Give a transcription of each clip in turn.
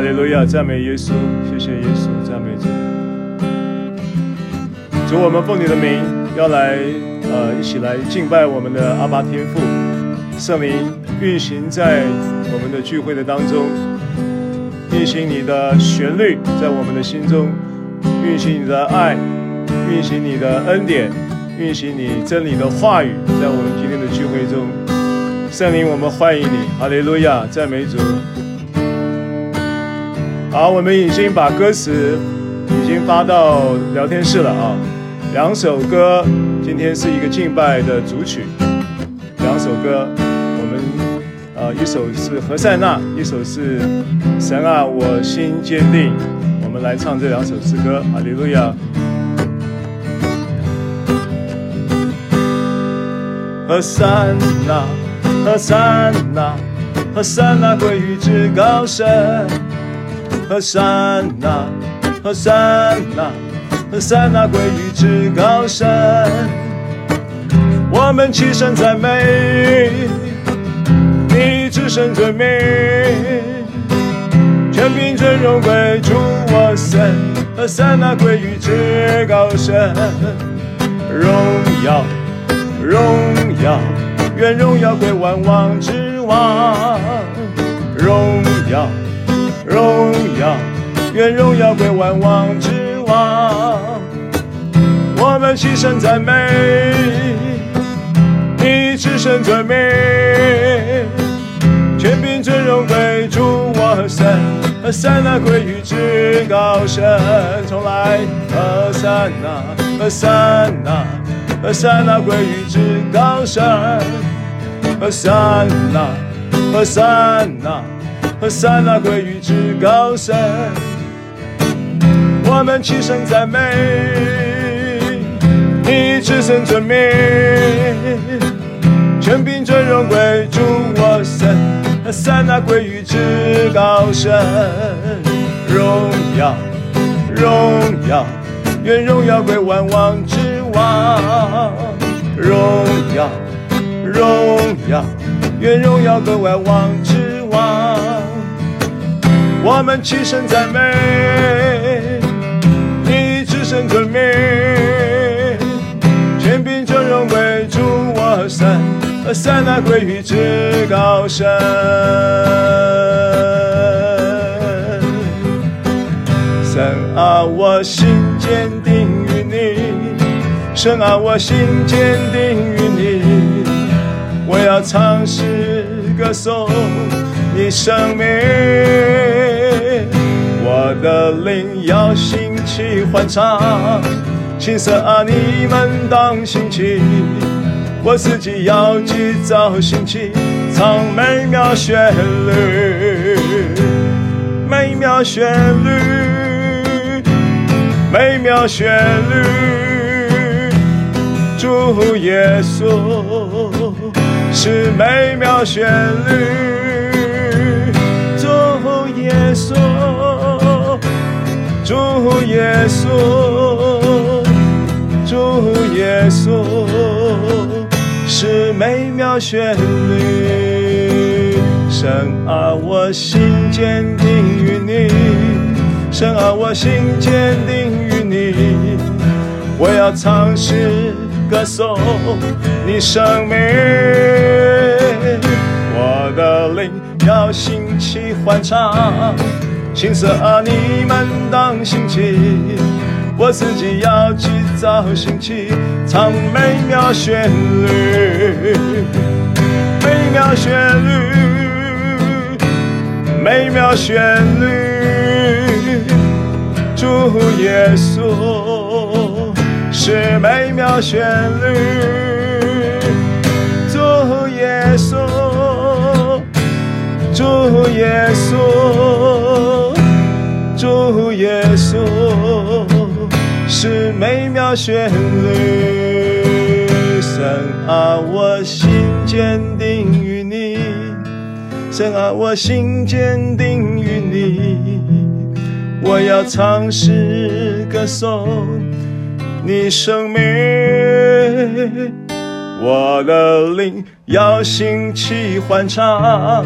哈利路亚，赞美耶稣，谢谢耶稣，赞美主。主，我们奉你的名要来，呃，一起来敬拜我们的阿爸天父，圣灵运行在我们的聚会的当中，运行你的旋律在我们的心中，运行你的爱，运行你的恩典，运行你真理的话语在我们今天的聚会中。圣灵，我们欢迎你，哈利路亚，赞美主。好，我们已经把歌词已经发到聊天室了啊。两首歌，今天是一个敬拜的主曲。两首歌，我们呃，一首是何塞纳，一首是神啊，我心坚定。我们来唱这两首诗歌，哈利路亚。何塞纳，何塞纳，何塞纳归于至高神。何塞纳，何塞纳，何塞纳归于至高神。我们齐声赞美，你至圣尊名，全凭尊荣归主我神。何塞纳归于至高神，荣耀，荣耀，愿荣耀归万王之王，荣耀。荣耀，愿荣耀归万王之王。我们齐声赞美，你至圣尊名，全凭尊荣归主我神。何塞纳归于至高神，从来。何塞纳，何塞纳，何塞纳归于至高神。何塞纳，何塞纳。何塞纳归于至高神，我们齐声赞美，你至圣尊名，全凭尊荣归主我神。何塞纳归于至高神，荣耀，荣耀，愿荣耀归万王之王，荣耀，荣耀，愿荣耀归万王之。我们齐声赞美，你至圣尊名，权柄尊荣归主我神，何塞纳归于至高神。神啊，我心坚定于你，神啊，我心坚定于你，我要唱诗歌颂你生命。我的灵要兴起欢唱，青色啊，你们当兴起，我自己要急躁兴起，唱美妙旋律，美妙旋律，美妙旋律，主耶稣是美妙旋律，主耶稣。主耶稣，主耶稣，是美妙旋律。神啊，我心坚定于你；神啊，我心坚定于你。我要唱诗歌颂你生命，我的灵要兴起欢唱。青色啊，你们当兴起，我自己要急躁兴起，唱美妙旋律，美妙旋律，美妙旋律，主耶稣是美妙旋律，主耶稣，主耶稣。主耶稣是美妙旋律，神啊，我心坚定于你，神啊，我心坚定于你，我要唱诗歌颂你生命，我的灵要兴起欢唱。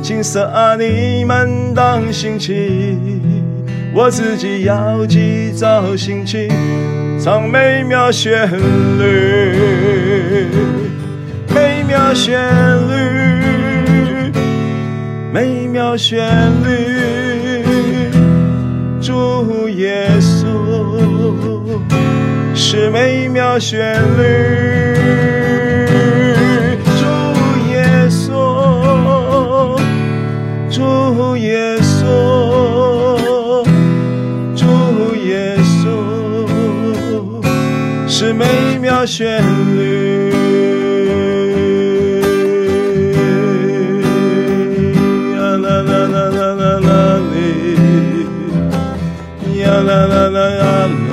金色啊，你们当兴起，我自己要记造心情，唱美妙旋律，美妙旋律，美妙旋律，主耶稣是美妙旋律。主耶稣，主耶稣美妙旋律，呀啦啦啦啦啦啦哩，呀啦啦啦呀啦，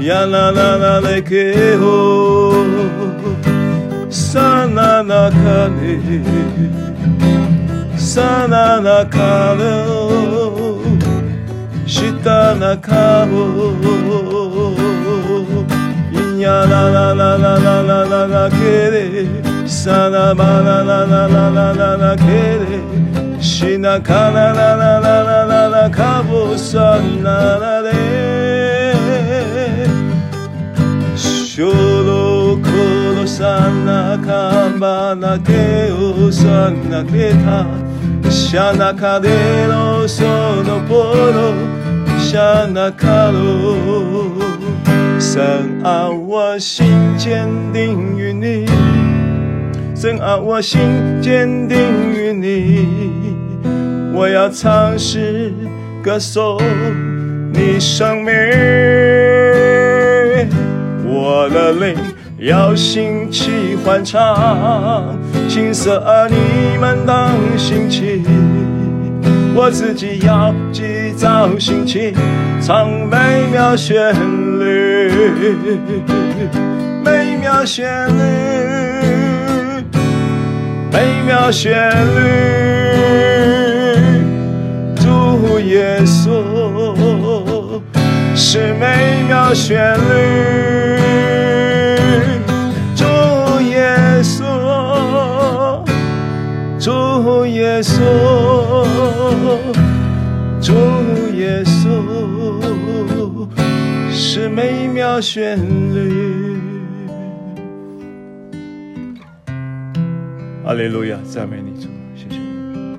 呀啦啦啦嘞给哦，萨那那卡哩，萨那那卡咯，西达那卡哦。呀啦啦啦啦啦啦啦啦，给嘞，萨那巴啦啦啦啦啦啦啦，给嘞，西那卡啦啦啦啦啦啦啦，卡布萨那啦嘞，修罗科罗萨那卡巴那给欧萨那给他，夏那卡德罗索诺波罗，夏那卡罗。神啊，我心坚定于你；神啊，我心坚定于你。我要唱诗歌颂你生命，我的灵要兴起欢唱。青色啊，你们当兴起，我自己要记造心情，唱美妙旋律。美妙旋律，美妙旋律，主耶稣是美妙旋律，主耶稣，主耶稣。是美妙旋律。阿利路亚，赞美你主，谢谢你。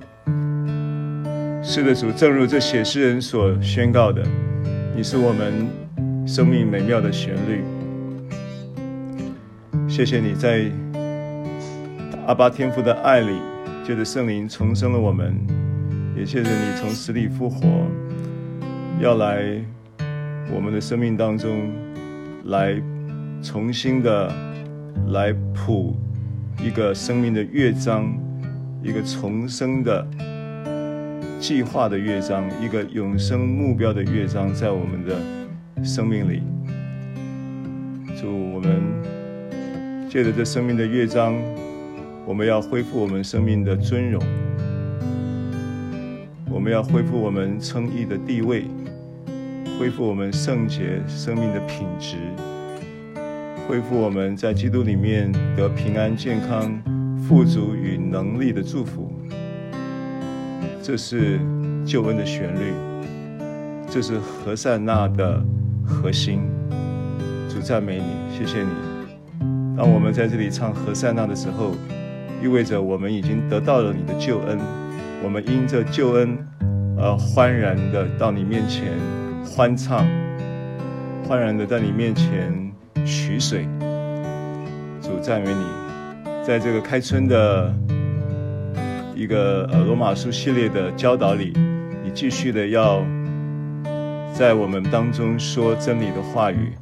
是的，主，正如这写诗人所宣告的，你是我们生命美妙的旋律。谢谢你在阿巴天父的爱里，借着圣灵重生了我们，也谢谢你从死里复活，要来。我们的生命当中，来重新的来谱一个生命的乐章，一个重生的计划的乐章，一个永生目标的乐章，在我们的生命里。祝我们借着这生命的乐章，我们要恢复我们生命的尊荣，我们要恢复我们称义的地位。恢复我们圣洁生命的品质，恢复我们在基督里面得平安、健康、富足与能力的祝福。这是救恩的旋律，这是何善那的核心。主赞美你，谢谢你。当我们在这里唱何善那的时候，意味着我们已经得到了你的救恩，我们因着救恩而欢然的到你面前。欢唱，欢然的在你面前取水。主赞美你，在这个开春的一个呃罗马书系列的教导里，你继续的要在我们当中说真理的话语。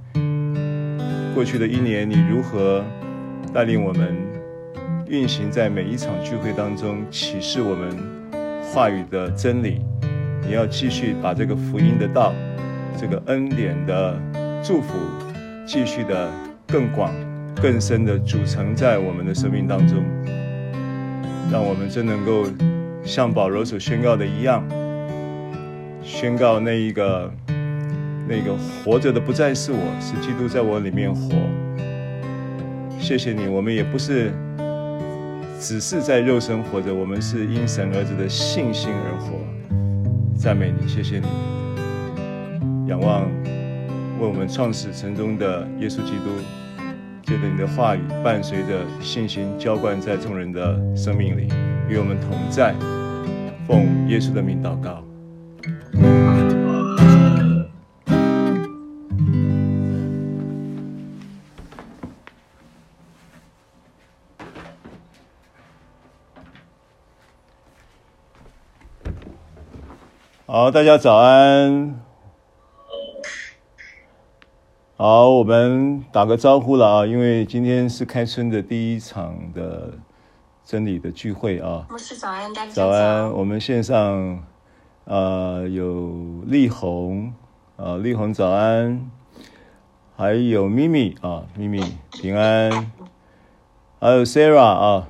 过去的一年，你如何带领我们运行在每一场聚会当中，启示我们话语的真理？你要继续把这个福音的道。这个恩典的祝福，继续的更广、更深的组成在我们的生命当中，让我们真能够像保罗所宣告的一样，宣告那一个那个活着的不再是我，是基督在我里面活。谢谢你，我们也不是只是在肉身活着，我们是因神儿子的信心而活。赞美你，谢谢你，仰望为我们创始成终的耶稣基督，借着你的话语，伴随着信心浇灌在众人的生命里，与我们同在。奉耶稣的名祷告。好，大家早安。好，我们打个招呼了啊，因为今天是开春的第一场的真理的聚会啊。牧师早安，大家早。早安，我们线上呃有丽红啊，丽红早安，还有咪咪啊，咪咪平安，还有 Sarah 啊，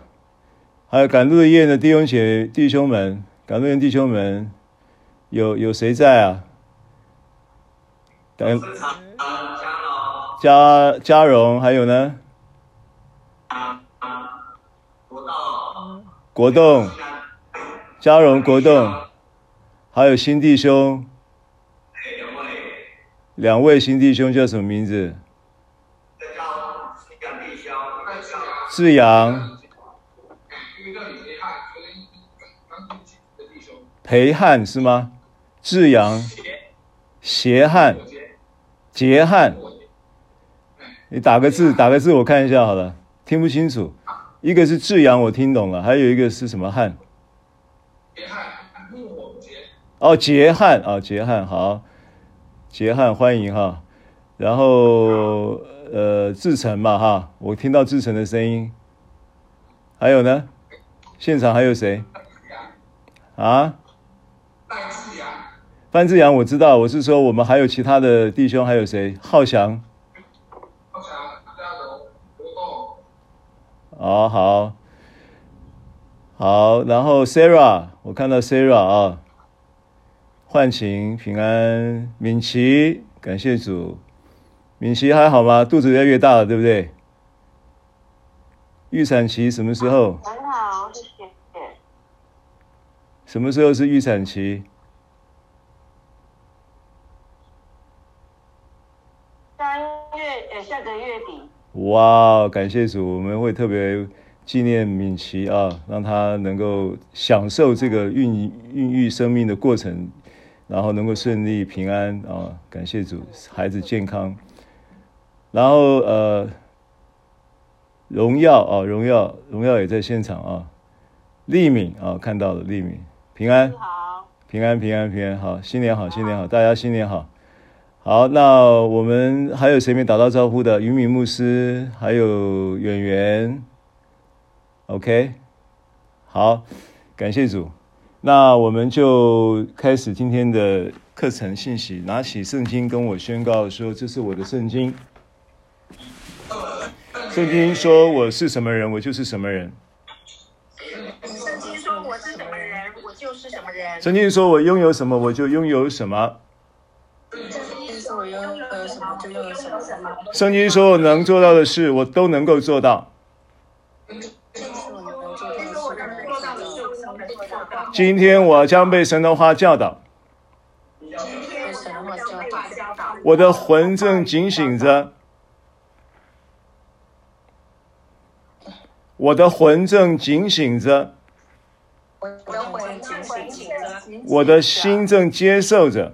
还有赶路的夜的弟兄姐弟兄们，赶路的弟兄们。有有谁在啊？等嘉嘉荣，还有呢？国栋，嘉荣国栋，还有新弟兄，两位新弟兄叫什么名字？志阳，裴汉是吗？志阳、邪汉、杰汉，你打个字，打个字，我看一下好了，听不清楚。一个是志阳，我听懂了，还有一个是什么汉？哦，杰汉啊，杰汉好，杰汉欢迎哈。然后呃，志成嘛哈，我听到志成的声音。还有呢？现场还有谁？啊？范志阳，我知道，我是说我们还有其他的弟兄，还有谁？浩翔，浩翔，加油，活动。哦，好，好，然后 Sarah，我看到 Sarah 啊，幻晴平安，敏琪，感谢主，敏琪还好吗？肚子越来越大了，对不对？预产期什么时候？很好，谢谢。什么时候是预产期？下个月底。哇，感谢主，我们会特别纪念敏琪啊，让她能够享受这个孕孕育生命的过程，然后能够顺利平安啊，感谢主，孩子健康。然后呃，荣耀啊，荣耀，荣耀也在现场啊，丽敏啊，看到了丽敏，平安，平安，平安，平安，好，新年好，新年好，大家新年好。好，那我们还有谁没打到招呼的？于敏牧师，还有远远，OK，好，感谢主。那我们就开始今天的课程信息。拿起圣经跟我宣告说：“这是我的圣经。”圣经说：“我是什么人，我就是什么人。”圣经说：“我是什么人，我就是什么人。”圣经说：“我拥有什么，我就拥有什么。”圣经说：“我能做到的事，我都能够做到。”今天我将被神的话教导。我的魂正警醒着。我的魂正警醒着。我的心正接受着。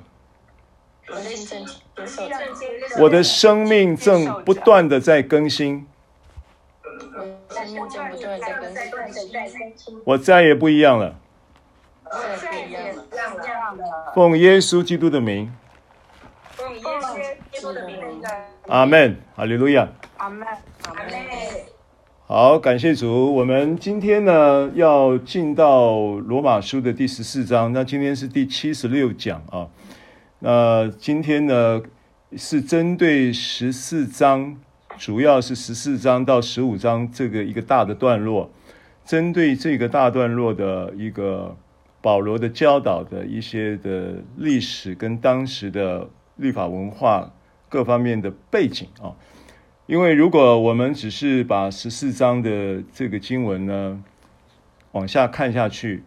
我的生命正不断的在更新，我再也不一样了。奉耶稣基督的名，阿门，哈利路亚，阿门，阿门。好，感谢主。我们今天呢要进到罗马书的第十四章，那今天是第七十六讲啊。那今天呢？是针对十四章，主要是十四章到十五章这个一个大的段落，针对这个大段落的一个保罗的教导的一些的历史跟当时的律法文化各方面的背景啊。因为如果我们只是把十四章的这个经文呢，往下看下去，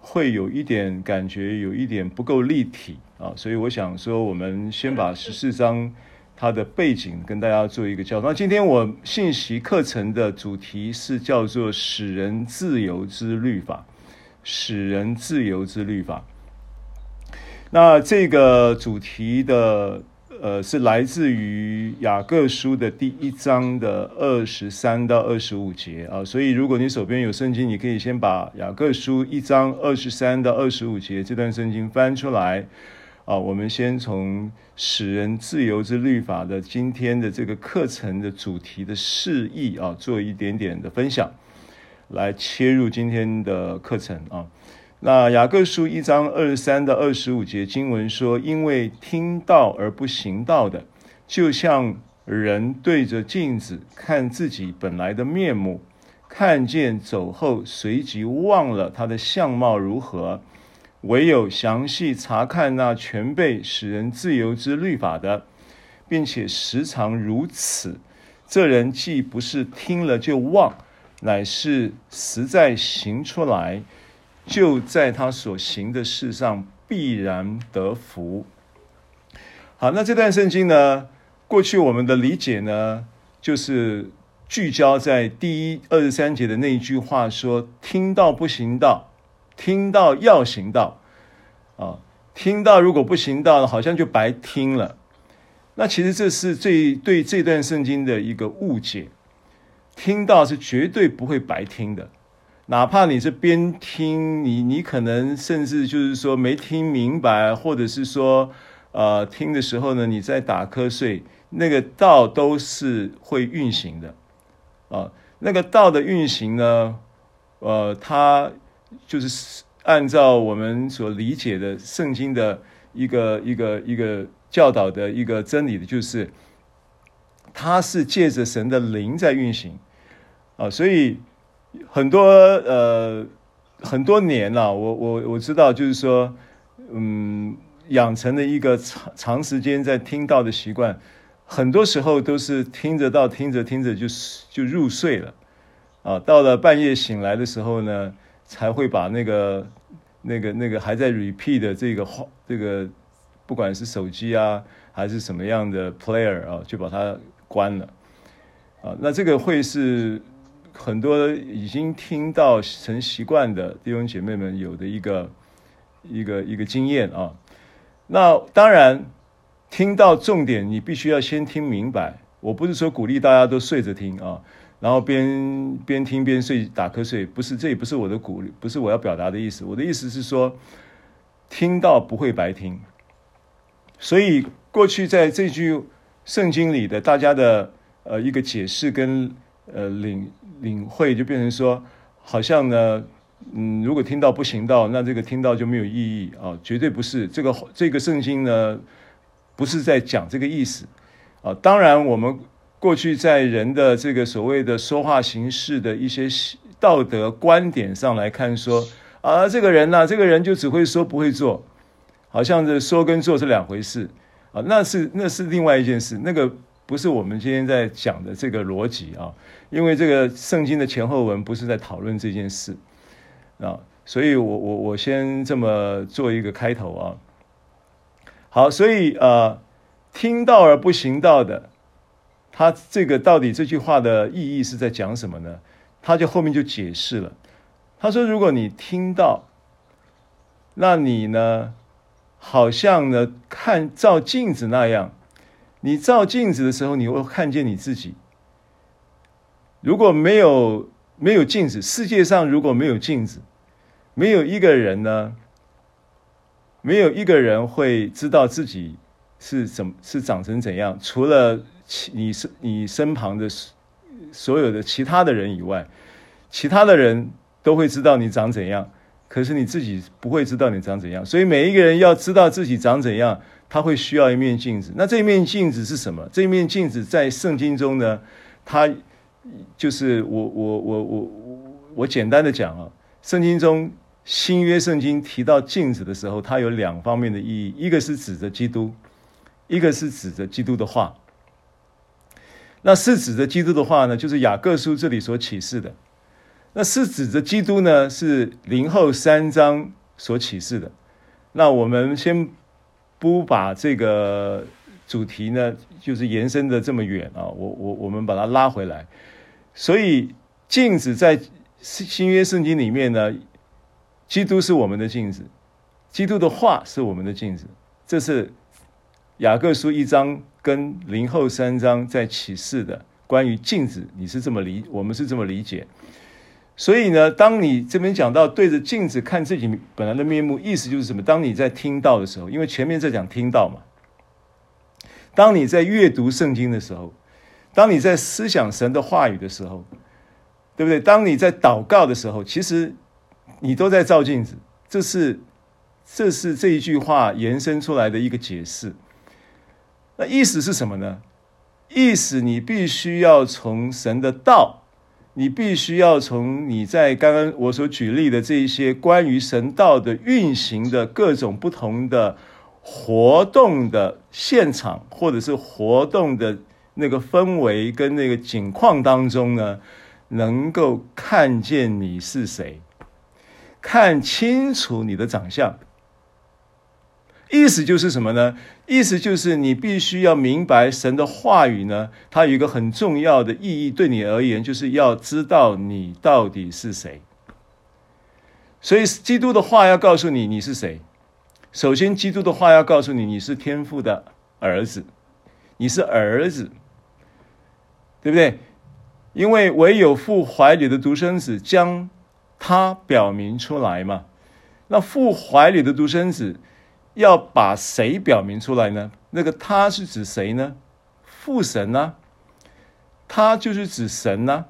会有一点感觉，有一点不够立体啊。所以我想说，我们先把十四章它的背景跟大家做一个交代。那今天我信息课程的主题是叫做“使人自由之律法”，使人自由之律法。那这个主题的。呃，是来自于雅各书的第一章的二十三到二十五节啊，所以如果你手边有圣经，你可以先把雅各书一章二十三到二十五节这段圣经翻出来啊。我们先从使人自由之律法的今天的这个课程的主题的释义啊，做一点点的分享，来切入今天的课程啊。那雅各书一章二十三到二十五节经文说：“因为听道而不行道的，就像人对着镜子看自己本来的面目，看见走后，随即忘了他的相貌如何；唯有详细查看那全备使人自由之律法的，并且时常如此，这人既不是听了就忘，乃是实在行出来。”就在他所行的事上必然得福。好，那这段圣经呢，过去我们的理解呢，就是聚焦在第一二十三节的那一句话说：“听到不行道，听到要行道。”啊，听到如果不行道，好像就白听了。那其实这是最对这段圣经的一个误解。听到是绝对不会白听的。哪怕你是边听，你你可能甚至就是说没听明白，或者是说，呃，听的时候呢，你在打瞌睡，那个道都是会运行的，啊，那个道的运行呢，呃，它就是按照我们所理解的圣经的一个一个一个教导的一个真理的，就是它是借着神的灵在运行，啊，所以。很多呃很多年了，我我我知道，就是说，嗯，养成了一个长长时间在听到的习惯，很多时候都是听着到，听着听着就就入睡了，啊，到了半夜醒来的时候呢，才会把那个那个那个还在 repeat 的这个话，这个不管是手机啊还是什么样的 player 啊，就把它关了，啊，那这个会是。很多已经听到成习惯的弟兄姐妹们有的一个一个一个经验啊，那当然听到重点，你必须要先听明白。我不是说鼓励大家都睡着听啊，然后边边听边睡打瞌睡，不是，这也不是我的鼓励，不是我要表达的意思。我的意思是说，听到不会白听。所以过去在这句圣经里的大家的呃一个解释跟呃领。领会就变成说，好像呢，嗯，如果听到不行道，那这个听到就没有意义啊，绝对不是。这个这个圣经呢，不是在讲这个意思啊。当然，我们过去在人的这个所谓的说话形式的一些道德观点上来看说，啊，这个人呢、这个人就只会说不会做，好像是说跟做是两回事啊。那是那是另外一件事，那个不是我们今天在讲的这个逻辑啊。因为这个圣经的前后文不是在讨论这件事啊，所以我我我先这么做一个开头啊。好，所以呃，听道而不行道的，他这个到底这句话的意义是在讲什么呢？他就后面就解释了，他说：如果你听到，那你呢，好像呢看照镜子那样，你照镜子的时候，你会看见你自己。如果没有没有镜子，世界上如果没有镜子，没有一个人呢，没有一个人会知道自己是怎是长成怎样，除了你身你身旁的所有的其他的人以外，其他的人都会知道你长怎样，可是你自己不会知道你长怎样。所以每一个人要知道自己长怎样，他会需要一面镜子。那这面镜子是什么？这面镜子在圣经中呢，它。就是我我我我我简单的讲啊，圣经中新约圣经提到镜子的时候，它有两方面的意义，一个是指着基督，一个是指着基督的话。那是指着基督的话呢，就是雅各书这里所启示的。那是指着基督呢，是零后三章所启示的。那我们先不把这个主题呢，就是延伸的这么远啊，我我我们把它拉回来。所以镜子在新约圣经里面呢，基督是我们的镜子，基督的话是我们的镜子。这是雅各书一章跟林后三章在启示的关于镜子，你是这么理，我们是这么理解。所以呢，当你这边讲到对着镜子看自己本来的面目，意思就是什么？当你在听到的时候，因为前面在讲听到嘛。当你在阅读圣经的时候，当你在思想神的话语的时候，对不对？当你在祷告的时候，其实你都在照镜子。这是这是这一句话延伸出来的一个解释。那意思是什么呢？意思你必须要从神的道。你必须要从你在刚刚我所举例的这一些关于神道的运行的各种不同的活动的现场，或者是活动的那个氛围跟那个景况当中呢，能够看见你是谁，看清楚你的长相。意思就是什么呢？意思就是你必须要明白神的话语呢，它有一个很重要的意义，对你而言，就是要知道你到底是谁。所以，基督的话要告诉你你是谁。首先，基督的话要告诉你你是天父的儿子，你是儿子，对不对？因为唯有父怀里的独生子将他表明出来嘛。那父怀里的独生子。要把谁表明出来呢？那个他是指谁呢？父神呢？他就是指神呢？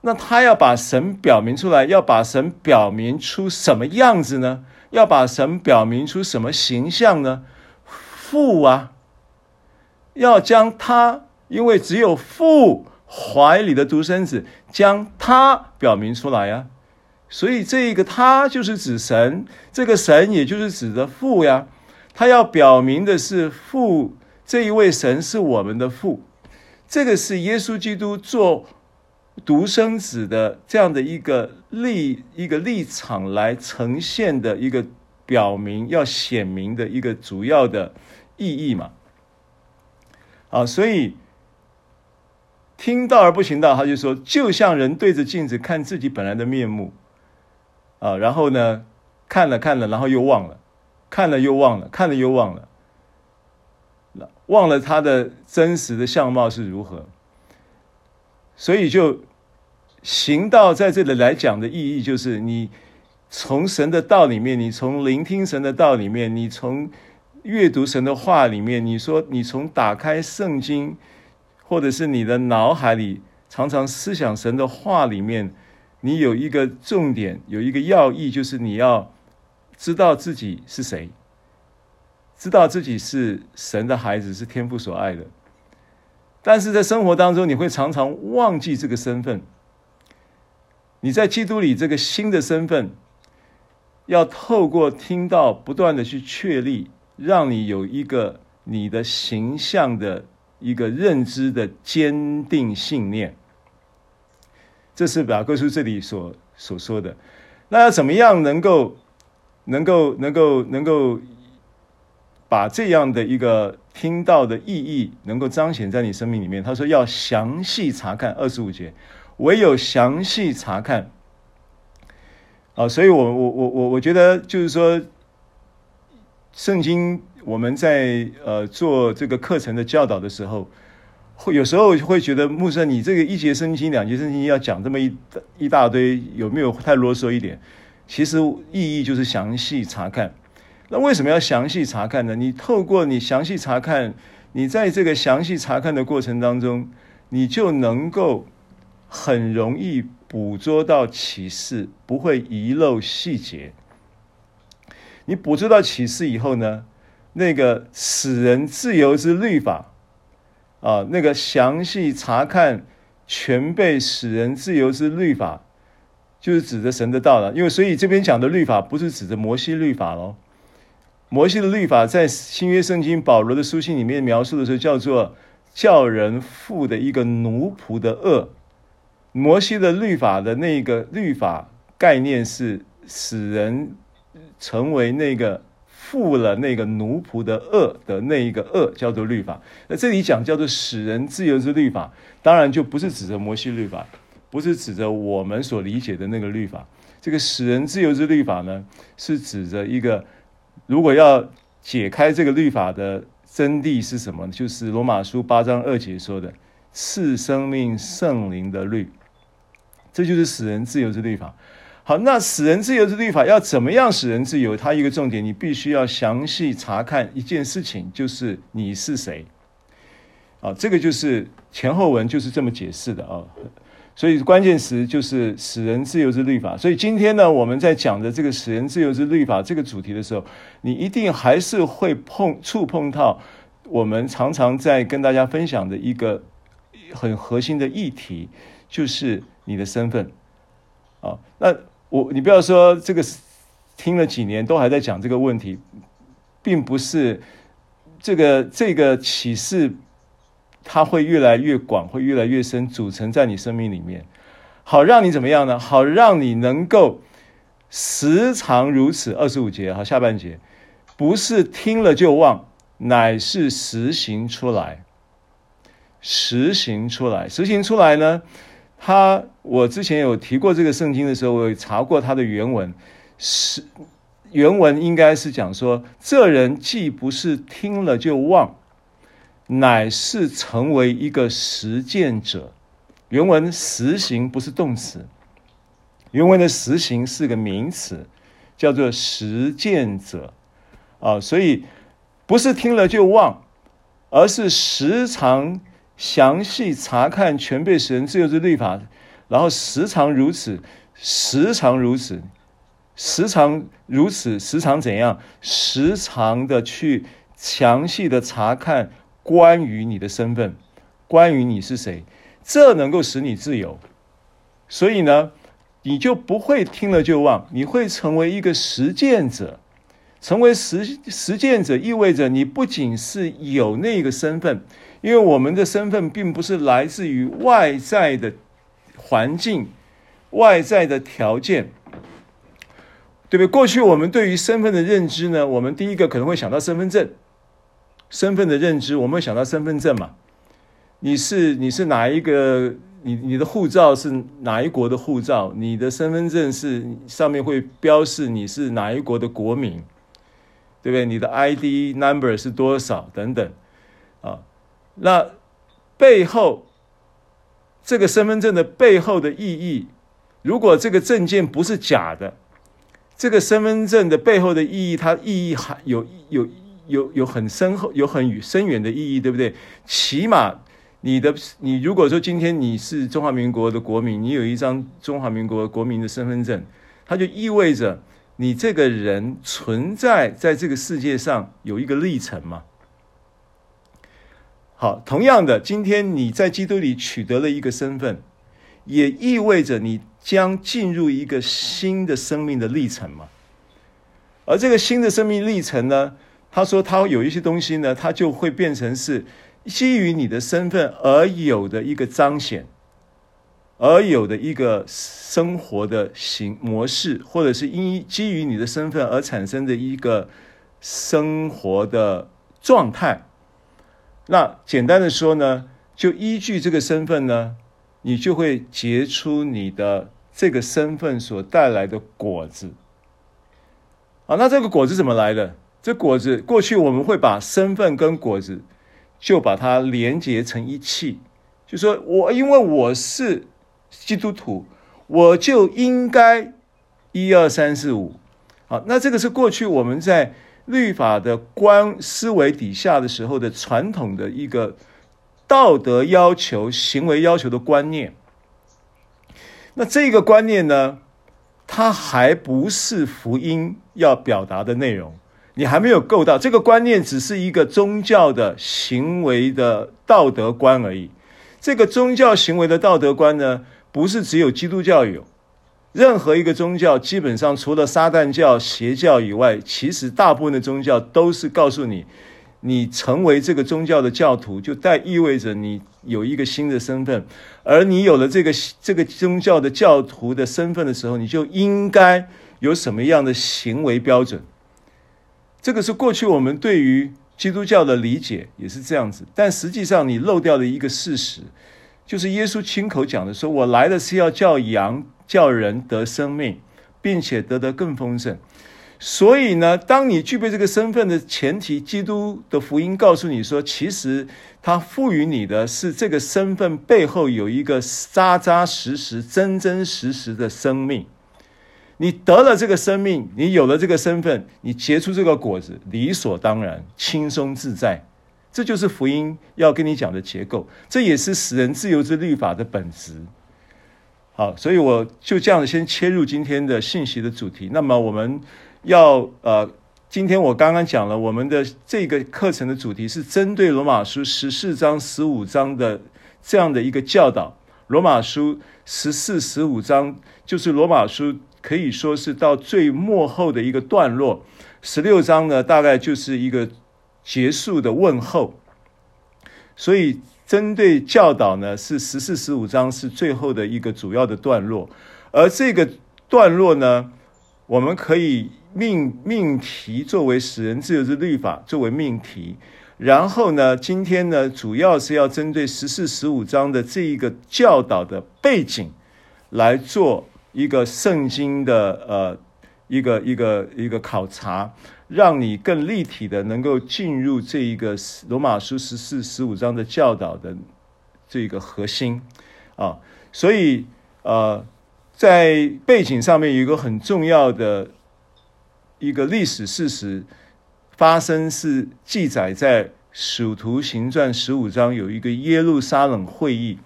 那他要把神表明出来，要把神表明出什么样子呢？要把神表明出什么形象呢？父啊，要将他，因为只有父怀里的独生子，将他表明出来呀。所以这一个他就是指神，这个神也就是指的父呀。他要表明的是父，这一位神是我们的父。这个是耶稣基督做独生子的这样的一个立一个立场来呈现的一个表明，要显明的一个主要的意义嘛。啊，所以。听道而不行道，他就说，就像人对着镜子看自己本来的面目。啊，然后呢，看了看了，然后又忘了，看了又忘了，看了又忘了，忘了他的真实的相貌是如何。所以就行道在这里来讲的意义，就是你从神的道里面，你从聆听神的道里面，你从阅读神的话里面，你说你从打开圣经，或者是你的脑海里常常思想神的话里面。你有一个重点，有一个要义，就是你要知道自己是谁，知道自己是神的孩子，是天父所爱的。但是在生活当中，你会常常忘记这个身份。你在基督里这个新的身份，要透过听到不断的去确立，让你有一个你的形象的一个认知的坚定信念。这是雅各书这里所所说的。那要怎么样能够能够能够能够把这样的一个听到的意义能够彰显在你生命里面？他说要详细查看二十五节，唯有详细查看。啊，所以我我我我我觉得就是说，圣经我们在呃做这个课程的教导的时候。会有时候会觉得木生，你这个一节圣经、两节圣经要讲这么一一大堆，有没有太啰嗦一点？其实意义就是详细查看。那为什么要详细查看呢？你透过你详细查看，你在这个详细查看的过程当中，你就能够很容易捕捉到启示，不会遗漏细节。你捕捉到启示以后呢，那个使人自由之律法。啊，那个详细查看全被使人自由之律法，就是指着神的道了。因为所以这边讲的律法不是指着摩西律法喽。摩西的律法在新约圣经保罗的书信里面描述的时候，叫做叫人负的一个奴仆的轭。摩西的律法的那个律法概念是使人成为那个负了那个奴仆的恶的那一个恶，叫做律法。那这里讲叫做使人自由之律法，当然就不是指着摩西律法，不是指着我们所理解的那个律法。这个使人自由之律法呢，是指着一个，如果要解开这个律法的真谛是什么？就是罗马书八章二节说的赐生命圣灵的律，这就是使人自由之律法。好，那使人自由之律法要怎么样使人自由？它一个重点，你必须要详细查看一件事情，就是你是谁。啊，这个就是前后文就是这么解释的啊。所以关键词就是使人自由之律法。所以今天呢，我们在讲的这个使人自由之律法这个主题的时候，你一定还是会碰触碰到我们常常在跟大家分享的一个很核心的议题，就是你的身份。啊，那我你不要说这个听了几年都还在讲这个问题，并不是这个这个启示。它会越来越广，会越来越深，组成在你生命里面，好让你怎么样呢？好让你能够时常如此。二十五节，好，下半节，不是听了就忘，乃是实行出来。实行出来，实行出来呢？他我之前有提过这个圣经的时候，我有查过它的原文，是原文应该是讲说，这人既不是听了就忘。乃是成为一个实践者。原文实行不是动词，原文的实行是个名词，叫做实践者。啊，所以不是听了就忘，而是时常详细查看全被使人自由之律法，然后时常如此，时常如此，时常如此，时常怎样？时常的去详细的查看。关于你的身份，关于你是谁，这能够使你自由。所以呢，你就不会听了就忘，你会成为一个实践者。成为实实践者意味着你不仅是有那个身份，因为我们的身份并不是来自于外在的环境、外在的条件，对不对？过去我们对于身份的认知呢，我们第一个可能会想到身份证。身份的认知，我们会想到身份证嘛？你是你是哪一个？你你的护照是哪一国的护照？你的身份证是上面会标示你是哪一国的国民，对不对？你的 ID number 是多少？等等啊？那背后这个身份证的背后的意义，如果这个证件不是假的，这个身份证的背后的意义，它意义还有有。有有很深厚、有很深远的意义，对不对？起码你的你如果说今天你是中华民国的国民，你有一张中华民国国民的身份证，它就意味着你这个人存在在这个世界上有一个历程嘛。好，同样的，今天你在基督里取得了一个身份，也意味着你将进入一个新的生命的历程嘛。而这个新的生命历程呢？他说：“他有一些东西呢，他就会变成是基于你的身份而有的一个彰显，而有的一个生活的形模式，或者是因基于你的身份而产生的一个生活的状态。那简单的说呢，就依据这个身份呢，你就会结出你的这个身份所带来的果子。啊，那这个果子怎么来的？”这果子，过去我们会把身份跟果子就把它连结成一气，就说我因为我是基督徒，我就应该一二三四五。好，那这个是过去我们在律法的观思维底下的时候的传统的一个道德要求、行为要求的观念。那这个观念呢，它还不是福音要表达的内容。你还没有够到这个观念，只是一个宗教的行为的道德观而已。这个宗教行为的道德观呢，不是只有基督教有，任何一个宗教基本上除了撒旦教邪教以外，其实大部分的宗教都是告诉你，你成为这个宗教的教徒，就带意味着你有一个新的身份，而你有了这个这个宗教的教徒的身份的时候，你就应该有什么样的行为标准？这个是过去我们对于基督教的理解也是这样子，但实际上你漏掉了一个事实，就是耶稣亲口讲的说：“我来的是要叫羊叫人得生命，并且得得更丰盛。”所以呢，当你具备这个身份的前提，基督的福音告诉你说，其实他赋予你的是这个身份背后有一个扎扎实实、真真实实的生命。你得了这个生命，你有了这个身份，你结出这个果子，理所当然、轻松自在。这就是福音要跟你讲的结构，这也是使人自由之律法的本质。好，所以我就这样先切入今天的信息的主题。那么我们。要呃，今天我刚刚讲了，我们的这个课程的主题是针对罗马书十四章、十五章的这样的一个教导。罗马书十四、十五章就是罗马书可以说是到最末后的一个段落。十六章呢，大概就是一个结束的问候。所以针对教导呢，是十四、十五章是最后的一个主要的段落。而这个段落呢，我们可以。命命题作为使人自由之律法作为命题，然后呢，今天呢，主要是要针对十四、十五章的这一个教导的背景来做一个圣经的呃一个一个一个考察，让你更立体的能够进入这一个罗马书十四、十五章的教导的这个核心啊，所以呃，在背景上面有一个很重要的。一个历史事实发生是记载在《使徒行传》十五章，有一个耶路撒冷会议。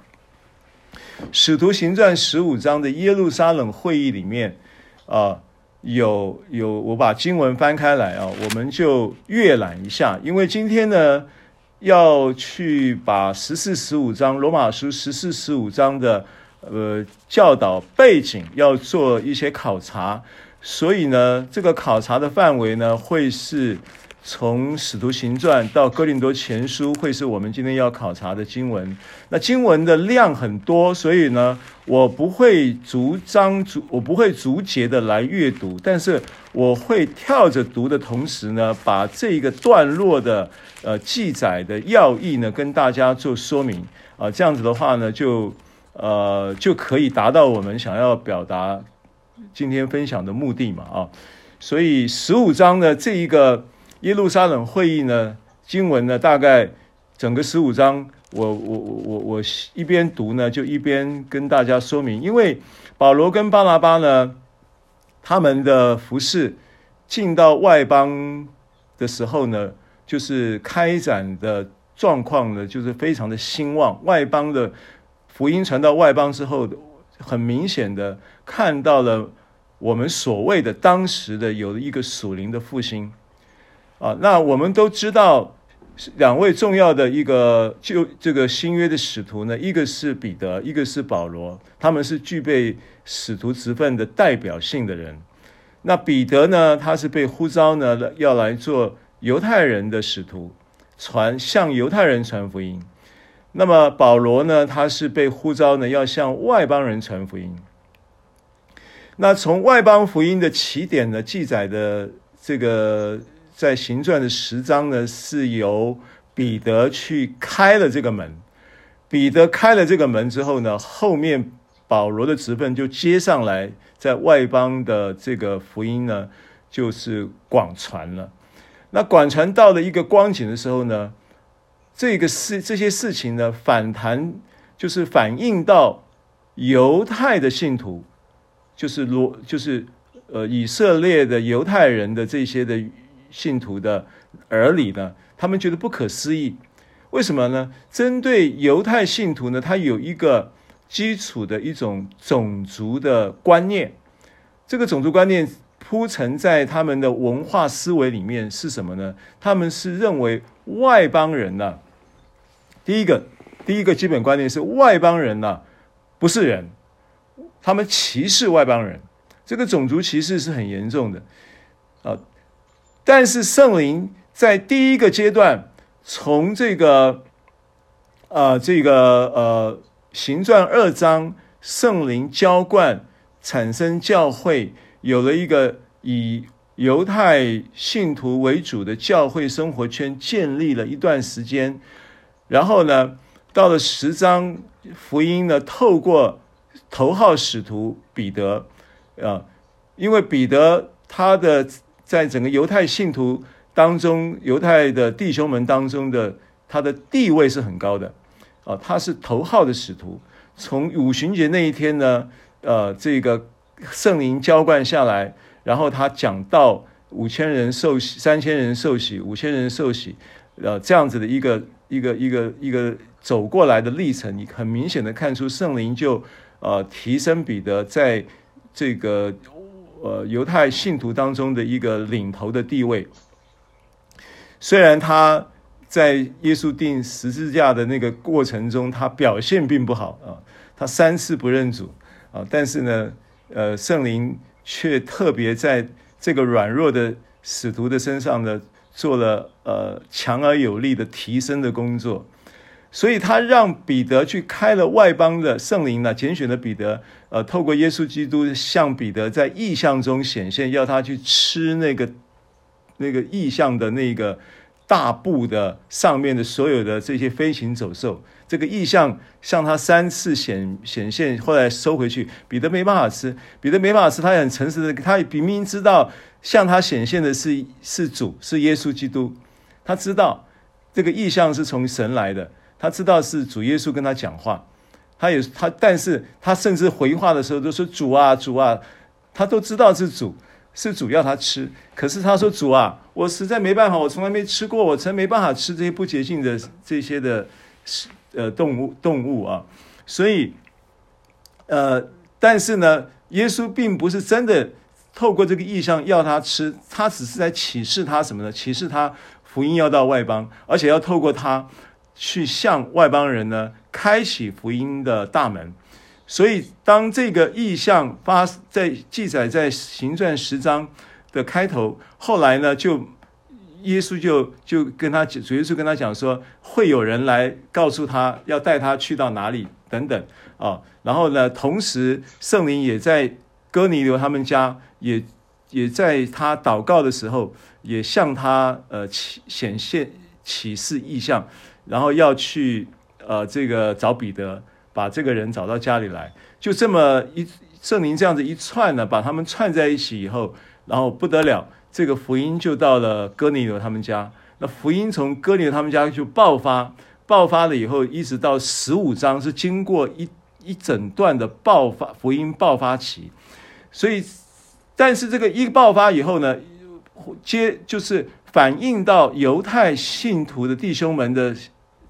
《使徒行传》十五章的耶路撒冷会议里面，啊，有有，我把经文翻开来啊，我们就阅览一下。因为今天呢，要去把十四、十五章罗马书十四、十五章的呃教导背景要做一些考察。所以呢，这个考察的范围呢，会是从《使徒行传》到《哥林多前书》，会是我们今天要考察的经文。那经文的量很多，所以呢，我不会逐章逐，我不会逐节的来阅读，但是我会跳着读的同时呢，把这一个段落的呃记载的要义呢，跟大家做说明啊，这样子的话呢，就呃就可以达到我们想要表达。今天分享的目的嘛，啊，所以十五章的这一个耶路撒冷会议呢，经文呢，大概整个十五章，我我我我我一边读呢，就一边跟大家说明，因为保罗跟巴拿巴呢，他们的服事进到外邦的时候呢，就是开展的状况呢，就是非常的兴旺，外邦的福音传到外邦之后，很明显的看到了。我们所谓的当时的有一个属灵的复兴啊，那我们都知道两位重要的一个就这个新约的使徒呢，一个是彼得，一个是保罗，他们是具备使徒职分的代表性的人。那彼得呢，他是被呼召呢要来做犹太人的使徒，传向犹太人传福音。那么保罗呢，他是被呼召呢要向外邦人传福音。那从外邦福音的起点呢，记载的这个在行传的十章呢，是由彼得去开了这个门。彼得开了这个门之后呢，后面保罗的职分就接上来，在外邦的这个福音呢，就是广传了。那广传到了一个光景的时候呢，这个事这些事情呢，反弹就是反映到犹太的信徒。就是罗，就是呃，以色列的犹太人的这些的信徒的耳里呢，他们觉得不可思议。为什么呢？针对犹太信徒呢，他有一个基础的一种种族的观念。这个种族观念铺陈在他们的文化思维里面是什么呢？他们是认为外邦人呢，第一个第一个基本观念是外邦人呢，不是人。他们歧视外邦人，这个种族歧视是很严重的。但是圣灵在第一个阶段从这个啊、呃，这个呃，行传二章圣灵浇灌，产生教会，有了一个以犹太信徒为主的教会生活圈，建立了一段时间。然后呢，到了十章，福音呢，透过头号使徒彼得，啊，因为彼得他的在整个犹太信徒当中，犹太的弟兄们当中的他的地位是很高的，啊，他是头号的使徒。从五旬节那一天呢，呃，这个圣灵浇灌下来，然后他讲到五千人受洗，三千人受洗，五千人受洗，呃，这样子的一个一个一个一个走过来的历程，你很明显的看出圣灵就呃提升彼得在这个呃犹太信徒当中的一个领头的地位，虽然他。在耶稣钉十字架的那个过程中，他表现并不好啊，他三次不认主啊，但是呢，呃，圣灵却特别在这个软弱的使徒的身上呢，做了呃强而有力的提升的工作，所以他让彼得去开了外邦的圣灵呢，拣选了彼得，呃，透过耶稣基督向彼得在异象中显现，要他去吃那个那个异象的那个。大布的上面的所有的这些飞行走兽，这个异象向他三次显显现，后来收回去。彼得没办法吃，彼得没办法吃，他很诚实的，他明明知道向他显现的是是主，是耶稣基督，他知道这个异象是从神来的，他知道是主耶稣跟他讲话，他也他，但是他甚至回话的时候都说主啊主啊，他都知道是主。是主要他吃，可是他说主啊，我实在没办法，我从来没吃过，我真没办法吃这些不洁净的这些的呃动物动物啊，所以呃，但是呢，耶稣并不是真的透过这个意象要他吃，他只是在启示他什么呢？启示他福音要到外邦，而且要透过他去向外邦人呢开启福音的大门。所以，当这个意象发在记载在行传十章的开头，后来呢，就耶稣就就跟他主耶稣跟他讲说，会有人来告诉他要带他去到哪里等等啊。然后呢，同时圣灵也在哥尼流他们家，也也在他祷告的时候，也向他呃启显现启示意象，然后要去呃这个找彼得。把这个人找到家里来，就这么一圣灵这样子一串呢，把他们串在一起以后，然后不得了，这个福音就到了哥尼流他们家。那福音从哥尼流他们家就爆发，爆发了以后，一直到十五章是经过一一整段的爆发福音爆发期。所以，但是这个一爆发以后呢，接就是反映到犹太信徒的弟兄们的。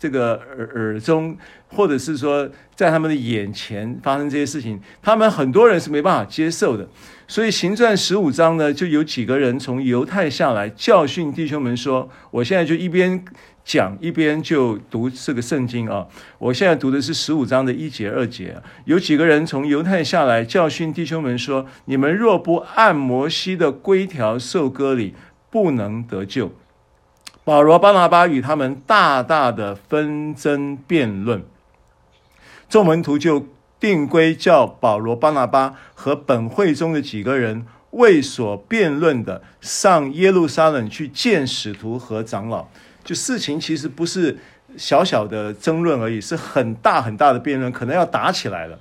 这个耳耳中，或者是说在他们的眼前发生这些事情，他们很多人是没办法接受的。所以行传十五章呢，就有几个人从犹太下来教训弟兄们说：“我现在就一边讲一边就读这个圣经啊。我现在读的是十五章的一节二节。有几个人从犹太下来教训弟兄们说：你们若不按摩西的规条受割礼，不能得救。”保罗、巴拿巴与他们大大的纷争辩论，众门徒就定规叫保罗、巴拿巴和本会中的几个人为所辩论的上耶路撒冷去见使徒和长老。就事情其实不是小小的争论而已，是很大很大的辩论，可能要打起来了。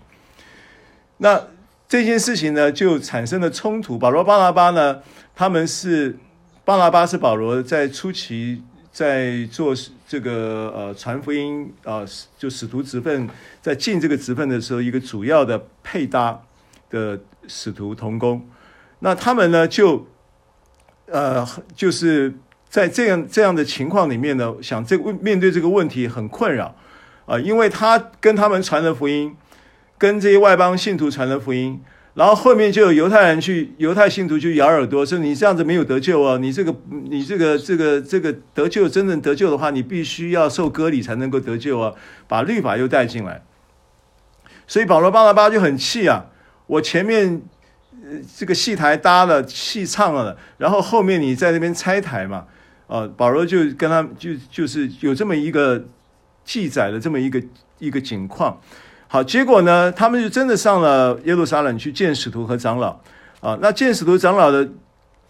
那这件事情呢，就产生了冲突。保罗、巴拿巴呢，他们是。巴拿巴是保罗在初期在做这个呃传福音啊、呃，就使徒职分，在进这个职分的时候，一个主要的配搭的使徒同工。那他们呢，就呃，就是在这样这样的情况里面呢，想这面对这个问题很困扰啊、因为他跟他们传了福音，跟这些外邦信徒传了福音。然后后面就有犹太人去，犹太信徒去咬耳朵，说你这样子没有得救哦，你这个你这个这个这个得救真正得救的话，你必须要受割礼才能够得救啊，把律法又带进来。所以保罗巴拿巴就很气啊，我前面这个戏台搭了，戏唱了，然后后面你在那边拆台嘛，呃，保罗就跟他就就是有这么一个记载的这么一个一个景况。好，结果呢，他们就真的上了耶路撒冷去见使徒和长老啊。那见使徒长老的，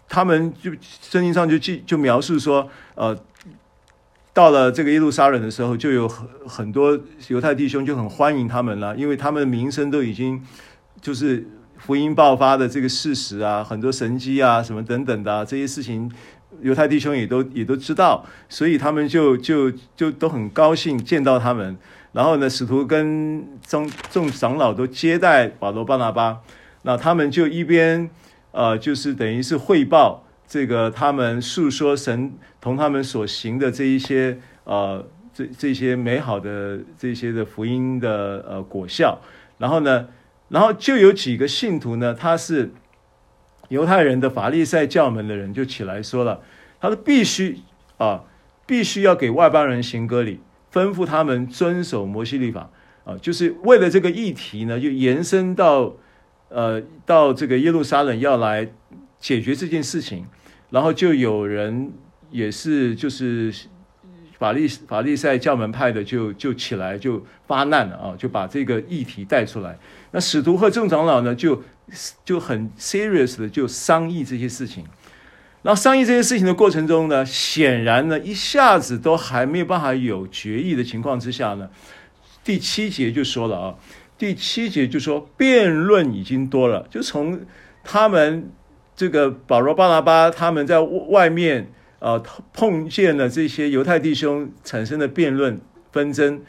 他们就圣经上就记就描述说，呃，到了这个耶路撒冷的时候，就有很很多犹太弟兄就很欢迎他们了，因为他们的名声都已经就是福音爆发的这个事实啊，很多神迹啊，什么等等的、这些事情。犹太弟兄也都也都知道，所以他们就就就都很高兴见到他们。然后呢，使徒跟众众长老都接待保罗、巴拿巴。那他们就一边呃，就是等于是汇报这个他们述说神同他们所行的这一些呃这这些美好的这些的福音的呃果效。然后呢，然后就有几个信徒呢，他是。犹太人的法利赛教门的人就起来说了，他说必须啊，必须要给外邦人行割礼，吩咐他们遵守摩西律法。啊，就是为了这个议题呢，就延伸到呃到这个耶路撒冷要来解决这件事情，然后就有人也是就是法利法利赛教门派的就就起来就发难了啊，就把这个议题带出来，那使徒和众长老呢就。就很 serious 的就商议这些事情，然后商议这些事情的过程中呢，显然呢一下子都还没有办法有决议的情况之下呢，第七节就说了啊，第七节就说辩论已经多了，就从他们这个保罗巴拿巴他们在外面呃碰见了这些犹太弟兄产生的辩论纷争，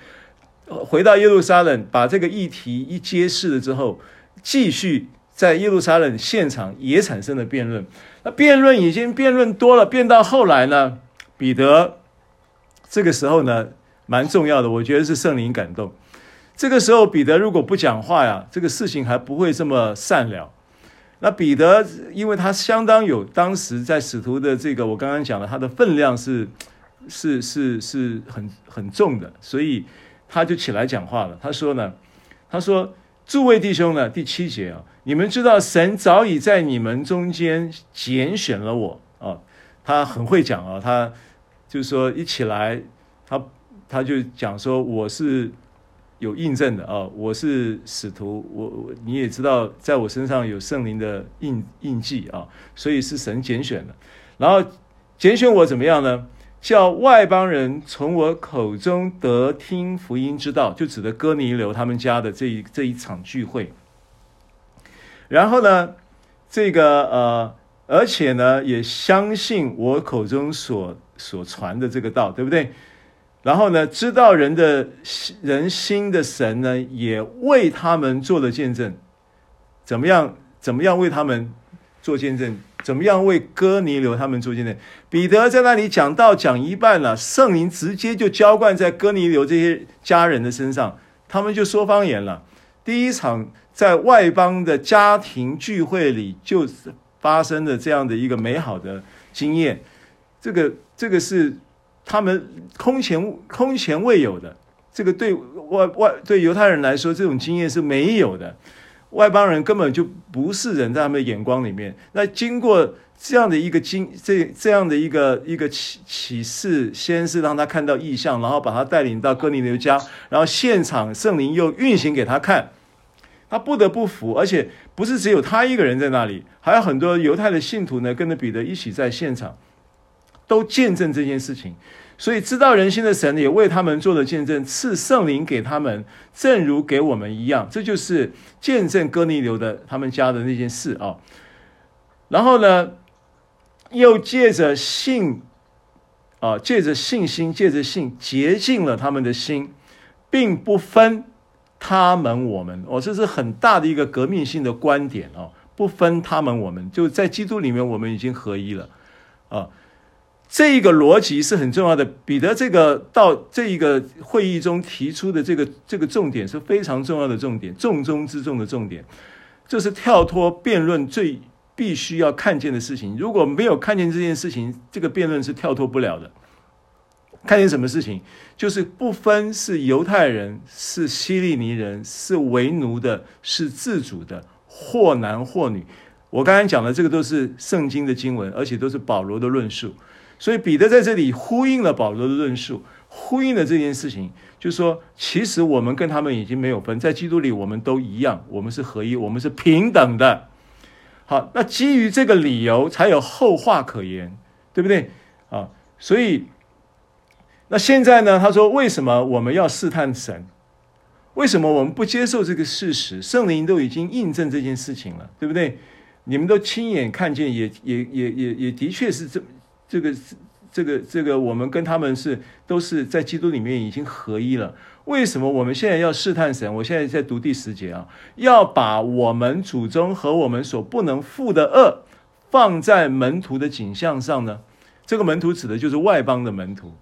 回到耶路撒冷把这个议题一揭示了之后，继续。在耶路撒冷现场也产生了辩论，那辩论已经辩论多了，辩到后来呢，彼得这个时候呢蛮重要的，我觉得是圣灵感动。这个时候彼得如果不讲话呀，这个事情还不会这么善了。那彼得因为他相当有当时在使徒的这个我刚刚讲的他的分量是是是是很很重的，所以他就起来讲话了。他说呢，他说。诸位弟兄呢，第七节啊，你们知道神早已在你们中间拣选了我啊，他很会讲啊，他就是说一起来，他他就讲说我是有印证的啊，我是使徒，我我你也知道，在我身上有圣灵的印印记啊，所以是神拣选的，然后拣选我怎么样呢？叫外邦人从我口中得听福音之道，就指的哥尼流他们家的这一这一场聚会。然后呢，这个呃，而且呢，也相信我口中所所传的这个道，对不对？然后呢，知道人的人心的神呢，也为他们做了见证。怎么样？怎么样为他们做见证？怎么样为哥尼流他们做见证？彼得在那里讲道讲一半了，圣灵直接就浇灌在哥尼流这些家人的身上，他们就说方言了。第一场在外邦的家庭聚会里就是发生了这样的一个美好的经验，这个这个是他们空前空前未有的，这个对外外对犹太人来说，这种经验是没有的。外邦人根本就不是人，在他们的眼光里面。那经过这样的一个经，这这样的一个一个启启示，先是让他看到异象，然后把他带领到哥尼流家，然后现场圣灵又运行给他看，他不得不服。而且不是只有他一个人在那里，还有很多犹太的信徒呢，跟着彼得一起在现场，都见证这件事情。所以知道人心的神也为他们做了见证，赐圣灵给他们，正如给我们一样。这就是见证哥尼流的他们家的那件事啊。然后呢，又借着信啊，借着信心，借着信洁净了他们的心，并不分他们我们。哦，这是很大的一个革命性的观点哦，不分他们我们，就在基督里面，我们已经合一了啊。这一个逻辑是很重要的。彼得这个到这一个会议中提出的这个这个重点是非常重要的重点，重中之重的重点，这是跳脱辩论最必须要看见的事情。如果没有看见这件事情，这个辩论是跳脱不了的。看见什么事情？就是不分是犹太人，是希利尼人，是为奴的，是自主的，或男或女。我刚才讲的这个都是圣经的经文，而且都是保罗的论述。所以彼得在这里呼应了保罗的论述，呼应了这件事情，就是说，其实我们跟他们已经没有分，在基督里我们都一样，我们是合一，我们是平等的。好，那基于这个理由，才有后话可言，对不对？啊，所以，那现在呢？他说，为什么我们要试探神？为什么我们不接受这个事实？圣灵都已经印证这件事情了，对不对？你们都亲眼看见，也也也也也的确是这这个这个这个，我们跟他们是都是在基督里面已经合一了。为什么我们现在要试探神？我现在在读第十节啊，要把我们祖宗和我们所不能负的恶放在门徒的景象上呢？这个门徒指的就是外邦的门徒。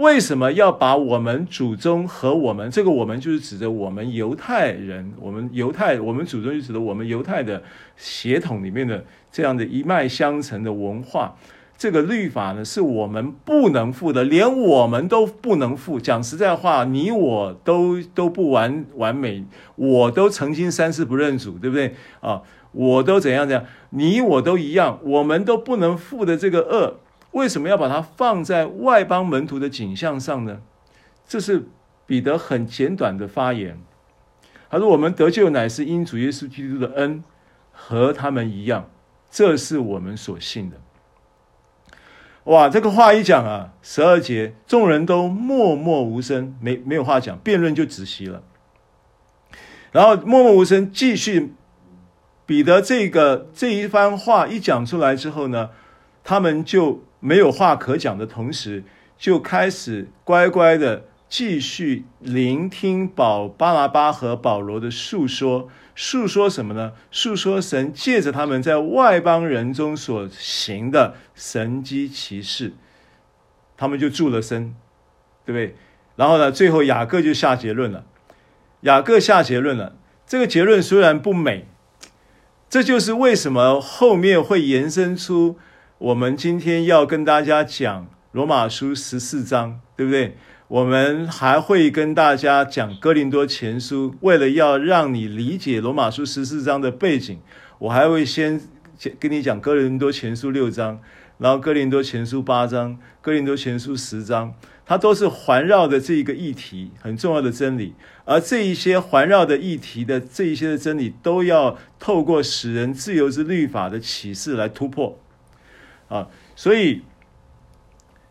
为什么要把我们祖宗和我们这个我们就是指着我们犹太人，我们犹太我们祖宗就指的我们犹太的血统里面的这样的一脉相承的文化。这个律法呢，是我们不能负的，连我们都不能负。讲实在话，你我都都不完完美，我都曾经三次不认主，对不对啊？我都怎样怎样，你我都一样，我们都不能负的这个恶，为什么要把它放在外邦门徒的景象上呢？这是彼得很简短的发言。他说：“我们得救乃是因主耶稣基督的恩，和他们一样，这是我们所信的。”哇，这个话一讲啊，十二节众人都默默无声，没没有话讲，辩论就止息了。然后默默无声，继续。彼得这个这一番话一讲出来之后呢，他们就没有话可讲的同时，就开始乖乖的继续聆听保巴拿巴和保罗的诉说。诉说什么呢？诉说神借着他们在外邦人中所行的神迹奇事，他们就住了身，对不对？然后呢，最后雅各就下结论了。雅各下结论了，这个结论虽然不美，这就是为什么后面会延伸出我们今天要跟大家讲罗马书十四章，对不对？我们还会跟大家讲哥林多前书，为了要让你理解罗马书十四章的背景，我还会先跟你讲哥林多前书六章，然后哥林多前书八章，哥林多前书十章，它都是环绕的这一个议题，很重要的真理。而这一些环绕的议题的这一些的真理，都要透过使人自由之律法的启示来突破啊，所以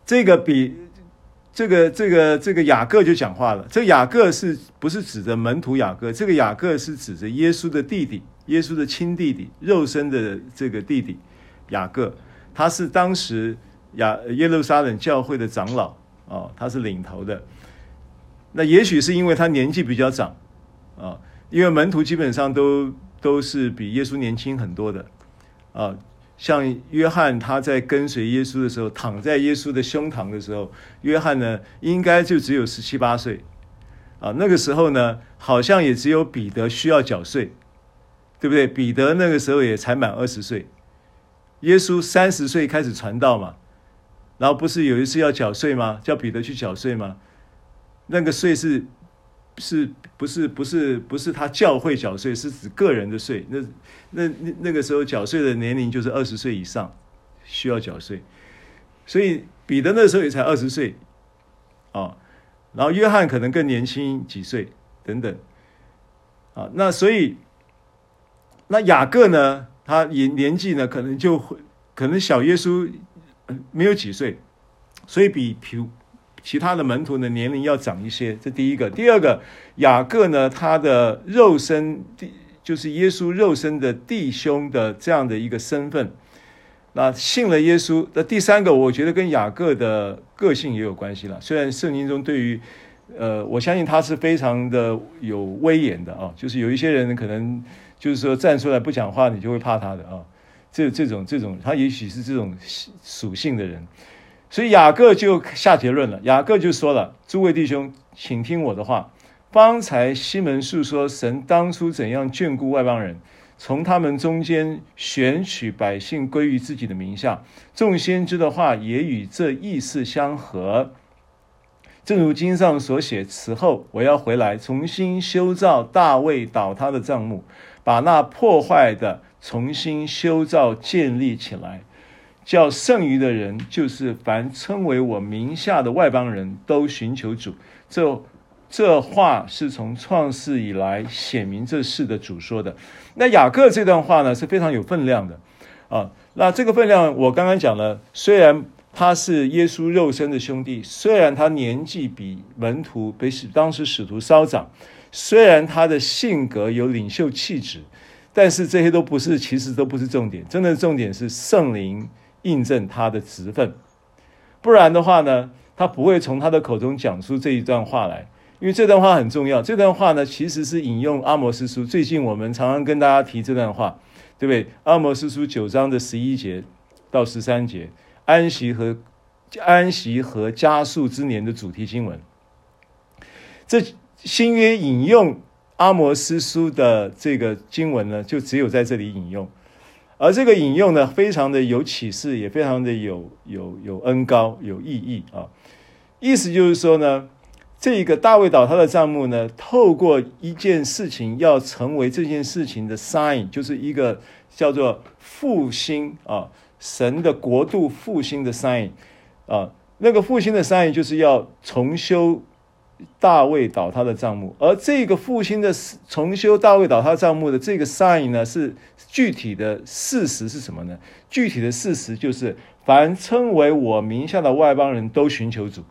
这个比。这个这个这个雅各就讲话了。这雅各是不是指着门徒雅各？这个雅各是指着耶稣的弟弟，耶稣的亲弟弟，肉身的这个弟弟雅各。他是当时亚耶路撒冷教会的长老啊，他是领头的。那也许是因为他年纪比较长啊，因为门徒基本上都都是比耶稣年轻很多的啊。像约翰，他在跟随耶稣的时候，躺在耶稣的胸膛的时候，约翰呢，应该就只有十七八岁，啊，那个时候呢，好像也只有彼得需要缴税，对不对？彼得那个时候也才满二十岁，耶稣三十岁开始传道嘛，然后不是有一次要缴税吗？叫彼得去缴税吗？那个税是。是不是不是不是他教会缴税，是指个人的税。那那那那个时候缴税的年龄就是二十岁以上需要缴税，所以彼得那时候也才二十岁，啊，然后约翰可能更年轻几岁等等，啊，那所以那雅各呢，他年年纪呢可能就会可能小耶稣没有几岁，所以比比。其他的门徒的年龄要长一些，这第一个。第二个，雅各呢，他的肉身弟就是耶稣肉身的弟兄的这样的一个身份，那信了耶稣。那第三个，我觉得跟雅各的个性也有关系了。虽然圣经中对于，呃，我相信他是非常的有威严的啊，就是有一些人可能就是说站出来不讲话，你就会怕他的啊。这这种这种，他也许是这种属性的人。所以雅各就下结论了。雅各就说了：“诸位弟兄，请听我的话。方才西门述说神当初怎样眷顾外邦人，从他们中间选取百姓归于自己的名下。众先知的话也与这意思相合。正如经上所写：此后我要回来，重新修造大卫倒塌的帐幕，把那破坏的重新修造建立起来。”叫剩余的人，就是凡称为我名下的外邦人都寻求主。这这话是从创世以来显明这事的主说的。那雅各这段话呢，是非常有分量的啊。那这个分量我刚刚讲了，虽然他是耶稣肉身的兄弟，虽然他年纪比门徒比当时使徒稍长，虽然他的性格有领袖气质，但是这些都不是，其实都不是重点。真的重点是圣灵印证他的职分，不然的话呢，他不会从他的口中讲出这一段话来。因为这段话很重要，这段话呢，其实是引用阿摩司书。最近我们常常跟大家提这段话，对不对？阿摩司书九章的十一节到十三节，安息和安息和加速之年的主题经文。这新约引用阿摩司书的这个经文呢，就只有在这里引用，而这个引用呢，非常的有启示，也非常的有有有恩高，有意义啊。意思就是说呢。这一个大卫倒塌的帐幕呢，透过一件事情要成为这件事情的 sign，就是一个叫做复兴啊，神的国度复兴的 sign 啊，那个复兴的 sign 就是要重修大卫倒塌的帐幕，而这个复兴的重修大卫倒塌帐幕的这个 sign 呢，是具体的事实是什么呢？具体的事实就是，凡称为我名下的外邦人都寻求主。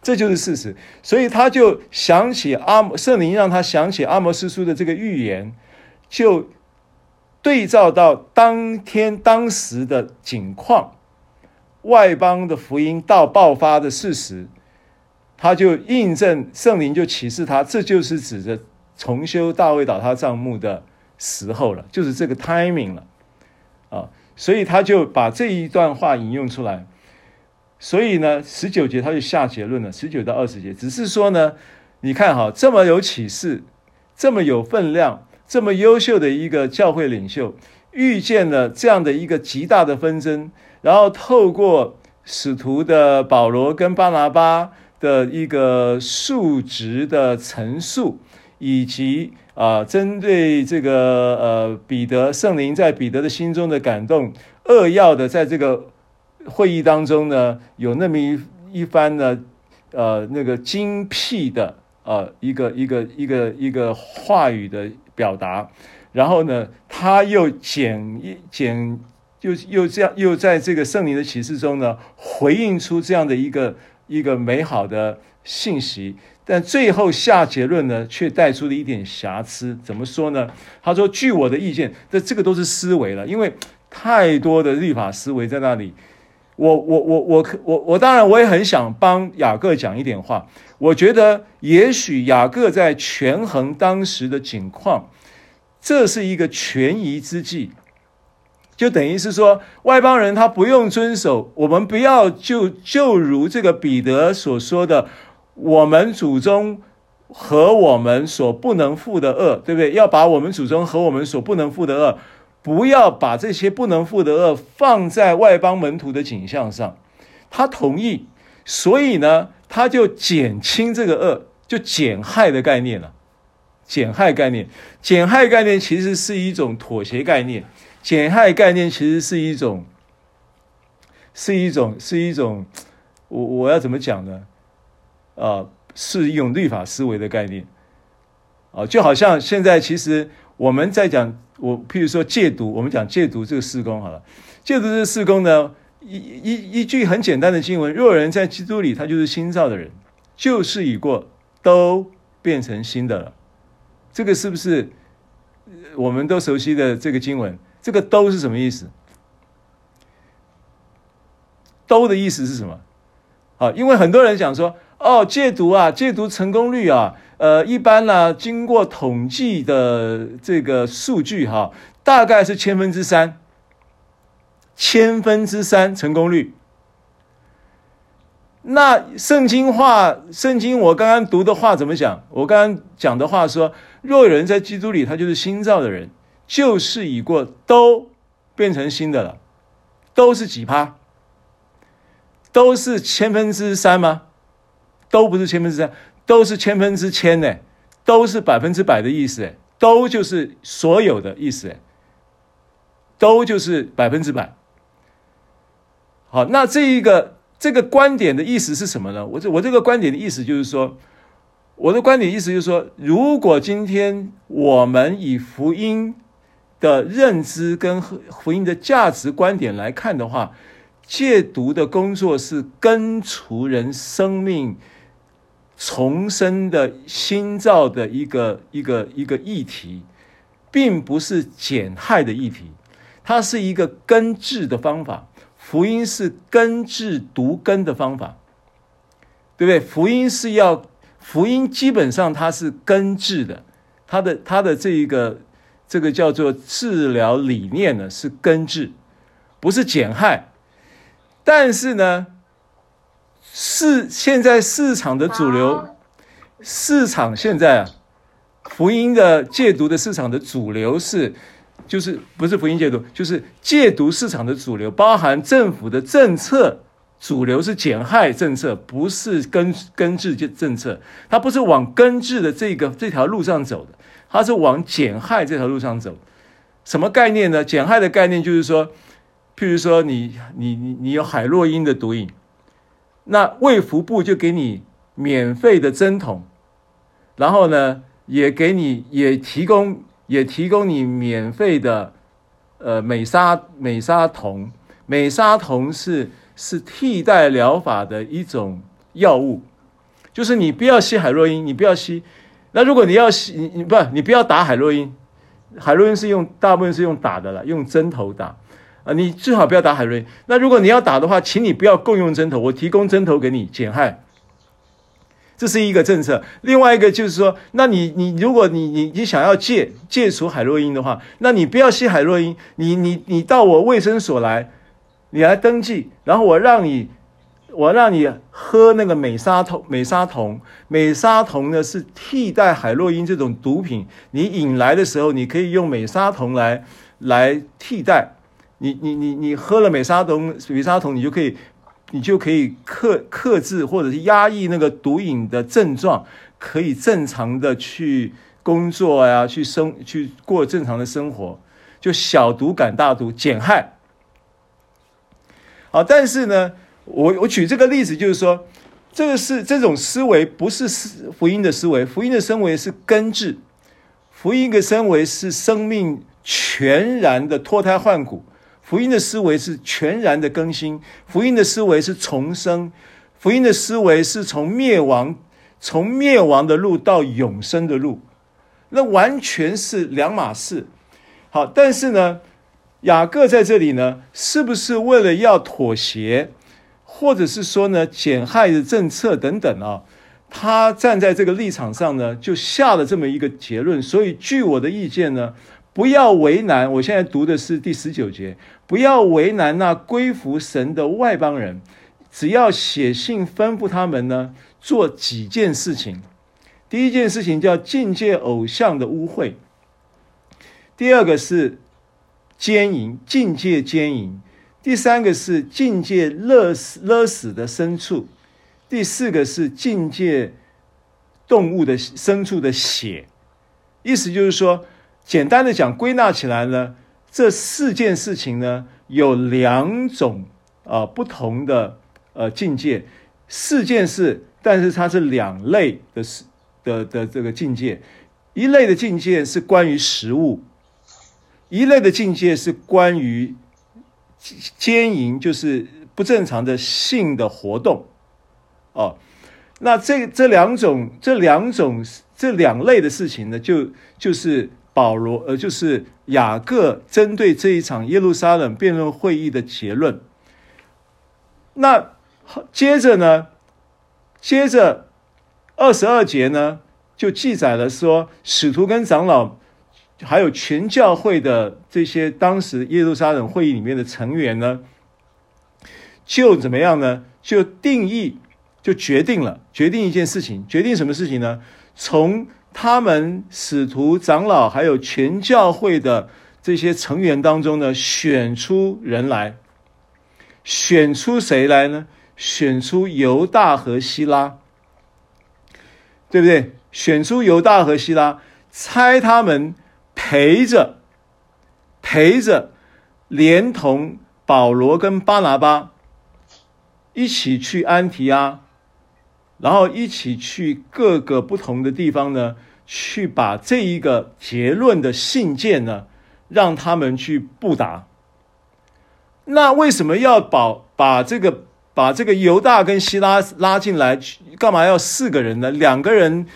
这就是事实，所以他就想起阿圣灵让他想起阿摩斯书的这个预言，就对照到当天当时的景况，外邦的福音到爆发的事实，他就印证圣灵就启示他，这就是指着重修大卫倒塌帐幕的时候了，就是这个 timing 了啊，所以他就把这一段话引用出来。所以呢，十九节他就下结论了。十九到二十节，只是说呢，你看哈，这么有启示，这么有分量，这么优秀的一个教会领袖，遇见了这样的一个极大的纷争，然后透过使徒的保罗跟巴拿巴的一个数值的陈述，以及啊，针对这个呃彼得圣灵在彼得的心中的感动，扼要的在这个。会议当中呢，有那么一一番呢，呃，那个精辟的呃一个一个一个一个话语的表达，然后呢，他又简一简又又这样又在这个圣灵的启示中呢，回应出这样的一个一个美好的信息，但最后下结论呢，却带出了一点瑕疵。怎么说呢？他说：“据我的意见，这这个都是思维了，因为太多的律法思维在那里。”我我我我我我当然我也很想帮雅各讲一点话。我觉得也许雅各在权衡当时的景况，这是一个权宜之计，就等于是说外邦人他不用遵守，我们不要就就如这个彼得所说的，我们祖宗和我们所不能负的恶，对不对？要把我们祖宗和我们所不能负的恶。不要把这些不能负的恶放在外邦门徒的景象上，他同意，所以呢，他就减轻这个恶，就减害的概念了。减害概念，减害概念其实是一种妥协概念，减害概念其实是一种，是一种，是一种，我我要怎么讲呢？啊、是一种律法思维的概念，啊、就好像现在其实我们在讲。我譬如说戒毒，我们讲戒毒这个事工好了，戒毒这个事工呢，一一一句很简单的经文：若人在基督里，他就是新造的人，旧事已过，都变成新的了。这个是不是我们都熟悉的这个经文？这个“都”是什么意思？“都”的意思是什么？啊，因为很多人讲说，哦，戒毒啊，戒毒成功率啊。呃，一般呢，经过统计的这个数据哈，大概是千分之三，千分之三成功率。那圣经话，圣经我刚刚读的话怎么讲？我刚刚讲的话说，若有人在基督里，他就是新造的人，旧事已过，都变成新的了。都是几趴？都是千分之三吗？都不是千分之三。都是千分之千呢，都是百分之百的意思，都就是所有的意思，都就是百分之百，好，那这一个这个观点的意思是什么呢？我这我这个观点的意思就是说，我的观点意思就是说，如果今天我们以福音的认知跟福音的价值观点来看的话，戒毒的工作是根除人生命重生的新造的一个一个一个议题，并不是减害的议题，它是一个根治的方法。福音是根治毒根的方法，对不对？福音是要福音，基本上它是根治的，它的它的这一个这个叫做治疗理念呢是根治，不是减害。但是呢，市现在市场的主流，市场现在啊，福音的戒毒的市场的主流是。就是不是福音戒毒，就是戒毒市场的主流，包含政府的政策，主流是减害政策，不是根根治政策。它不是往根治的这个这条路上走的，它是往减害这条路上走。什么概念呢？减害的概念就是说，譬如说你你你你有海洛因的毒瘾，那卫福部就给你免费的针筒，然后呢，也给你也提供。也提供你免费的，呃，美沙美沙酮，美沙酮是是替代疗法的一种药物，就是你不要吸海洛因，你不要吸。那如果你要吸，你你不你不要打海洛因，海洛因是用大部分是用打的了，用针头打啊，你最好不要打海洛因。那如果你要打的话，请你不要共用针头，我提供针头给你减害。这是一个政策，另外一个就是说，那你你如果你你你想要戒戒除海洛因的话，那你不要吸海洛因，你你你到我卫生所来，你来登记，然后我让你我让你喝那个美沙酮，美沙酮，美沙酮呢是替代海洛因这种毒品，你引来的时候，你可以用美沙酮来来替代，你你你你喝了美沙酮，美沙酮你就可以。你就可以克克制或者是压抑那个毒瘾的症状，可以正常的去工作呀，去生去过正常的生活，就小毒赶大毒，减害。好，但是呢，我我举这个例子就是说，这个是这种思维不是福音的思维，福音的思维是根治，福音的思维是生命全然的脱胎换骨。福音的思维是全然的更新，福音的思维是重生，福音的思维是从灭亡从灭亡的路到永生的路，那完全是两码事。好，但是呢，雅各在这里呢，是不是为了要妥协，或者是说呢，减害的政策等等啊？他站在这个立场上呢，就下了这么一个结论。所以，据我的意见呢。不要为难，我现在读的是第十九节。不要为难那归服神的外邦人，只要写信吩咐他们呢，做几件事情。第一件事情叫禁戒偶像的污秽；第二个是奸淫，禁戒奸淫；第三个是境界勒死勒死的牲畜；第四个是境界动物的牲畜的血。意思就是说。简单的讲，归纳起来呢，这四件事情呢，有两种啊、呃、不同的呃境界，四件事，但是它是两类的事的的这个境界，一类的境界是关于食物，一类的境界是关于奸淫，就是不正常的性的活动，哦，那这这两种这两种这两类的事情呢，就就是。保罗，呃，就是雅各针对这一场耶路撒冷辩论会议的结论。那接着呢，接着二十二节呢，就记载了说，使徒跟长老，还有全教会的这些当时耶路撒冷会议里面的成员呢，就怎么样呢？就定义，就决定了，决定一件事情，决定什么事情呢？从他们使徒长老还有全教会的这些成员当中呢，选出人来，选出谁来呢？选出犹大和希拉，对不对？选出犹大和希拉，猜他们陪着，陪着，连同保罗跟巴拿巴一起去安提阿，然后一起去各个不同的地方呢，去把这一个结论的信件呢，让他们去布达。那为什么要把把这个把这个犹大跟希拉拉进来？干嘛要四个人呢？两个人，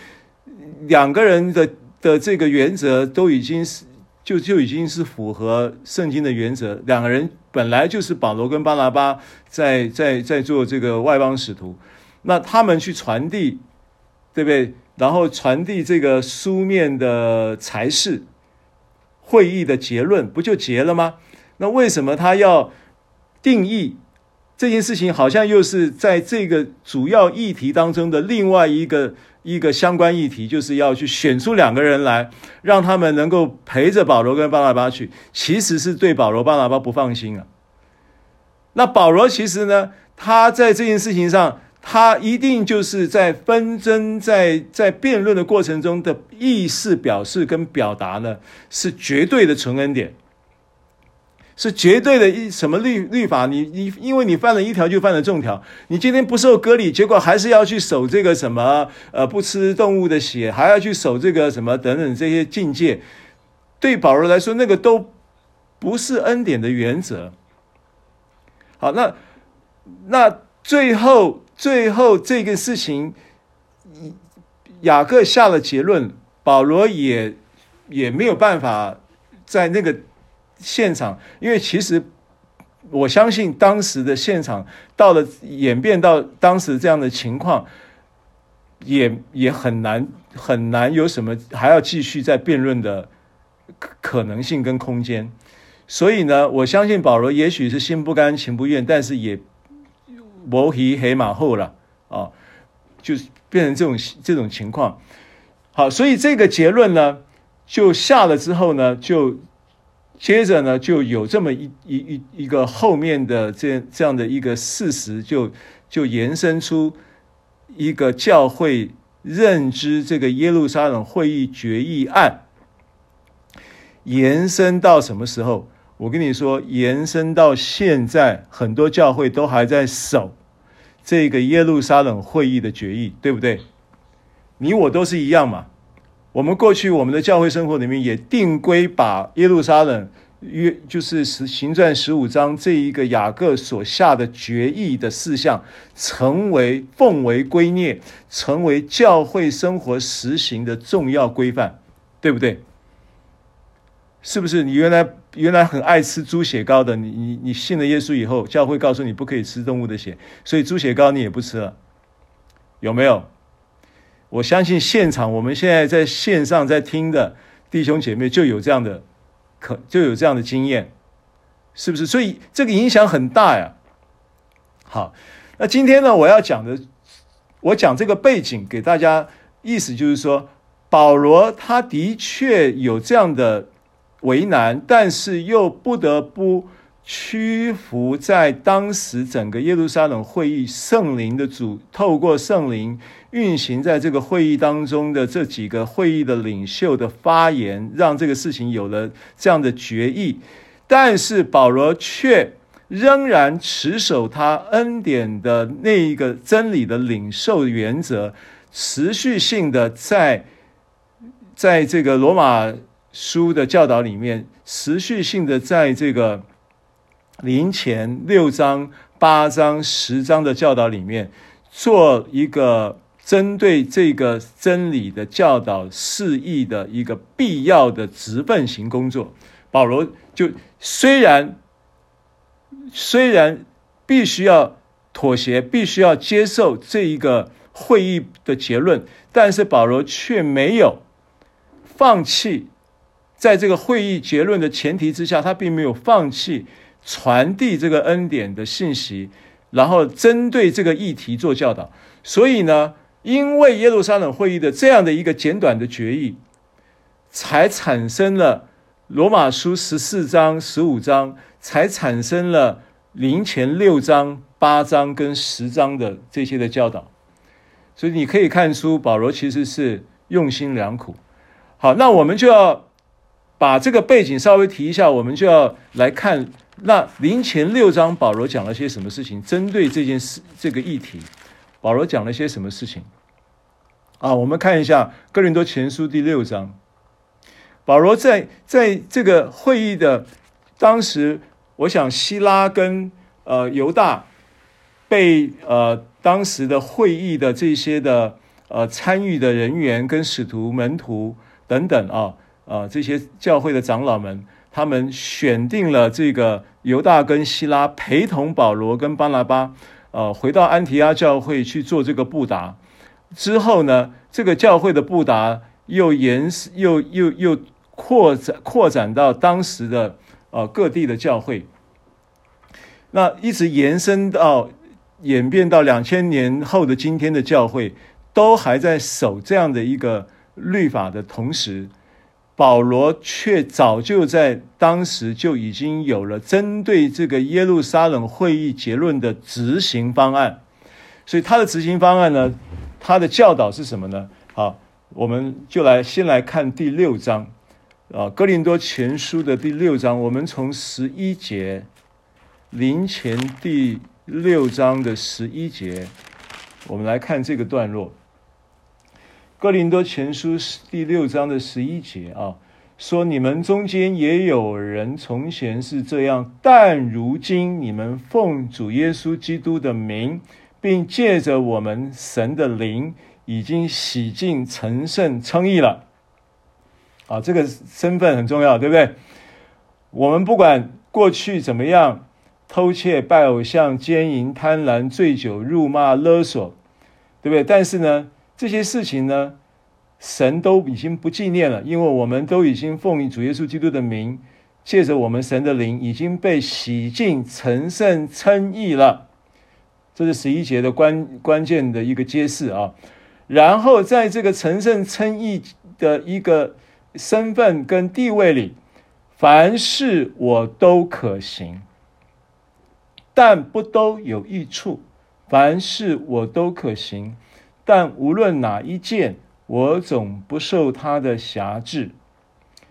两个人的的这个原则都已经是就就已经是符合圣经的原则。两个人本来就是保罗跟巴拿巴在在在做这个外邦使徒，那他们去传递，对不对？然后传递这个书面的裁示，会议的结论，不就结了吗？那为什么他要？定义这件事情，好像又是在这个主要议题当中的另外一个一个相关议题，就是要去选出两个人来，让他们能够陪着保罗跟巴拿巴去。其实是对保罗、巴拿巴不放心啊。那保罗其实呢，他在这件事情上，他一定就是在纷争、在在辩论的过程中的意思表示跟表达呢，是绝对的纯恩典。是绝对的一什么律律法？你你因为你犯了一条就犯了众条。你今天不受割礼，结果还是要去守这个什么呃不吃动物的血，还要去守这个什么等等这些境界。对保罗来说，那个都不是恩典的原则。好，那那最后最后这个事情，雅各下了结论，保罗也也没有办法在那个。现场，因为其实我相信当时的现场到了演变到当时这样的情况，也也很难很难有什么还要继续再辩论的可可能性跟空间。所以呢，我相信保罗也许是心不甘情不愿，但是也磨皮黑马后了啊，就是变成这种这种情况。好，所以这个结论呢，就下了之后呢，就。接着呢，就有这么一一一一个后面的这这样的一个事实就，就延伸出一个教会认知这个耶路撒冷会议决议案，延伸到什么时候？我跟你说，延伸到现在，很多教会都还在守这个耶路撒冷会议的决议，对不对？你我都是一样嘛。我们过去我们的教会生活里面也定规把耶路撒冷约就是十行传十五章这一个雅各所下的决议的事项，成为奉为圭臬，成为教会生活实行的重要规范，对不对？是不是？你原来原来很爱吃猪血糕的，你你你信了耶稣以后，教会告诉你不可以吃动物的血，所以猪血糕你也不吃了，有没有？我相信现场，我们现在在线上在听的弟兄姐妹就有这样的可就有这样的经验，是不是？所以这个影响很大呀。好，那今天呢，我要讲的，我讲这个背景给大家，意思就是说，保罗他的确有这样的为难，但是又不得不屈服在当时整个耶路撒冷会议圣灵的主，透过圣灵。运行在这个会议当中的这几个会议的领袖的发言，让这个事情有了这样的决议。但是保罗却仍然持守他恩典的那一个真理的领受原则，持续性的在在这个罗马书的教导里面，持续性的在这个林前六章、八章、十章的教导里面做一个。针对这个真理的教导示意的一个必要的直奔型工作，保罗就虽然虽然必须要妥协，必须要接受这一个会议的结论，但是保罗却没有放弃，在这个会议结论的前提之下，他并没有放弃传递这个恩典的信息，然后针对这个议题做教导，所以呢。因为耶路撒冷会议的这样的一个简短的决议，才产生了罗马书十四章、十五章，才产生了林前六章、八章跟十章的这些的教导。所以你可以看出，保罗其实是用心良苦。好，那我们就要把这个背景稍微提一下，我们就要来看那林前六章保罗讲了些什么事情？针对这件事这个议题，保罗讲了些什么事情？啊，我们看一下哥林多前书第六章。保罗在在这个会议的当时，我想希拉跟呃犹大被呃当时的会议的这些的呃参与的人员跟使徒门徒等等啊啊这些教会的长老们，他们选定了这个犹大跟希拉陪同保罗跟巴拿巴呃回到安提阿教会去做这个布达。之后呢，这个教会的布达又延又又又扩展扩展到当时的呃各地的教会，那一直延伸到演变到两千年后的今天的教会，都还在守这样的一个律法的同时，保罗却早就在当时就已经有了针对这个耶路撒冷会议结论的执行方案，所以他的执行方案呢，他的教导是什么呢？好，我们就来先来看第六章，啊，哥林多前书的第六章，我们从十一节，林前第六章的十一节，我们来看这个段落。哥林多前书第六章的十一节啊，说你们中间也有人从前是这样，但如今你们奉主耶稣基督的名。并借着我们神的灵，已经洗净、成圣、称义了。啊，这个身份很重要，对不对？我们不管过去怎么样，偷窃、拜偶像、奸淫、贪婪、醉酒、辱骂、勒索，对不对？但是呢，这些事情呢，神都已经不纪念了，因为我们都已经奉主耶稣基督的名，借着我们神的灵，已经被洗净、成圣、称义了。这是十一节的关关键的一个揭示啊，然后在这个成圣称义的一个身份跟地位里，凡事我都可行，但不都有益处；凡事我都可行，但无论哪一件，我总不受他的辖制。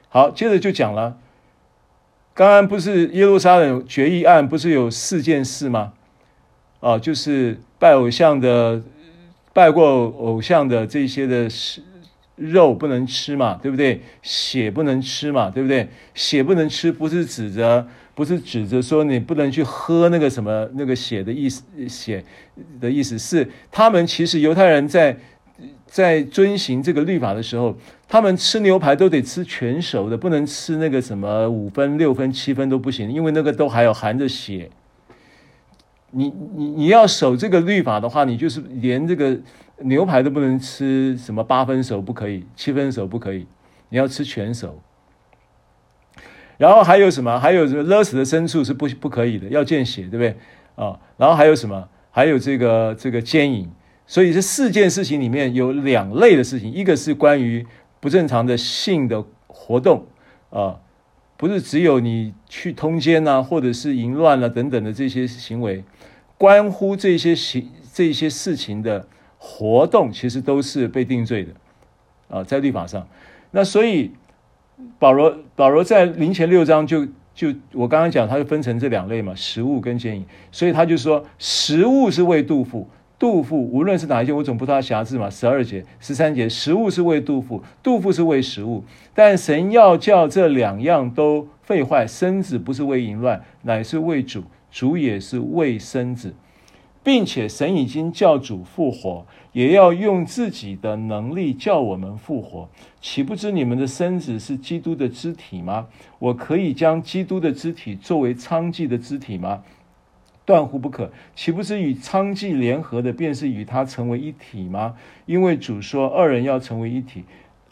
好，接着就讲了，刚刚不是耶路撒冷决议案，不是有四件事吗？啊，就是拜偶像的，拜过偶像的这些的肉不能吃嘛，对不对？血不能吃嘛，对不对？血不能吃，不是指着，不是指着说你不能去喝那个什么那个血的意思，血的意思是，他们其实犹太人在在遵行这个律法的时候，他们吃牛排都得吃全熟的，不能吃那个什么五分、六分、七分都不行，因为那个都还有含着血。你你你要守这个律法的话，你就是连这个牛排都不能吃，什么八分熟不可以，七分熟不可以，你要吃全熟。然后还有什么？还有什么勒死的牲畜是不不可以的，要见血，对不对？啊，然后还有什么？还有这个这个奸淫。所以这四件事情里面有两类的事情，一个是关于不正常的性的活动啊，不是只有你去通奸呐，或者是淫乱啊等等的这些行为。关乎这些行这些事情的活动，其实都是被定罪的，啊，在律法上。那所以保罗保罗在林前六章就就我刚刚讲，他就分成这两类嘛，食物跟建议。所以他就说，食物是为杜甫。杜甫无论是哪一件，我总不知道他瑕疵嘛。十二节、十三节，食物是为杜甫，杜甫是为食物。但神要叫这两样都废坏，身子不是为淫乱，乃是为主。主也是为身子，并且神已经叫主复活，也要用自己的能力叫我们复活。岂不知你们的身子是基督的肢体吗？我可以将基督的肢体作为娼妓的肢体吗？断乎不可。岂不知与娼妓联合的，便是与他成为一体吗？因为主说二人要成为一体，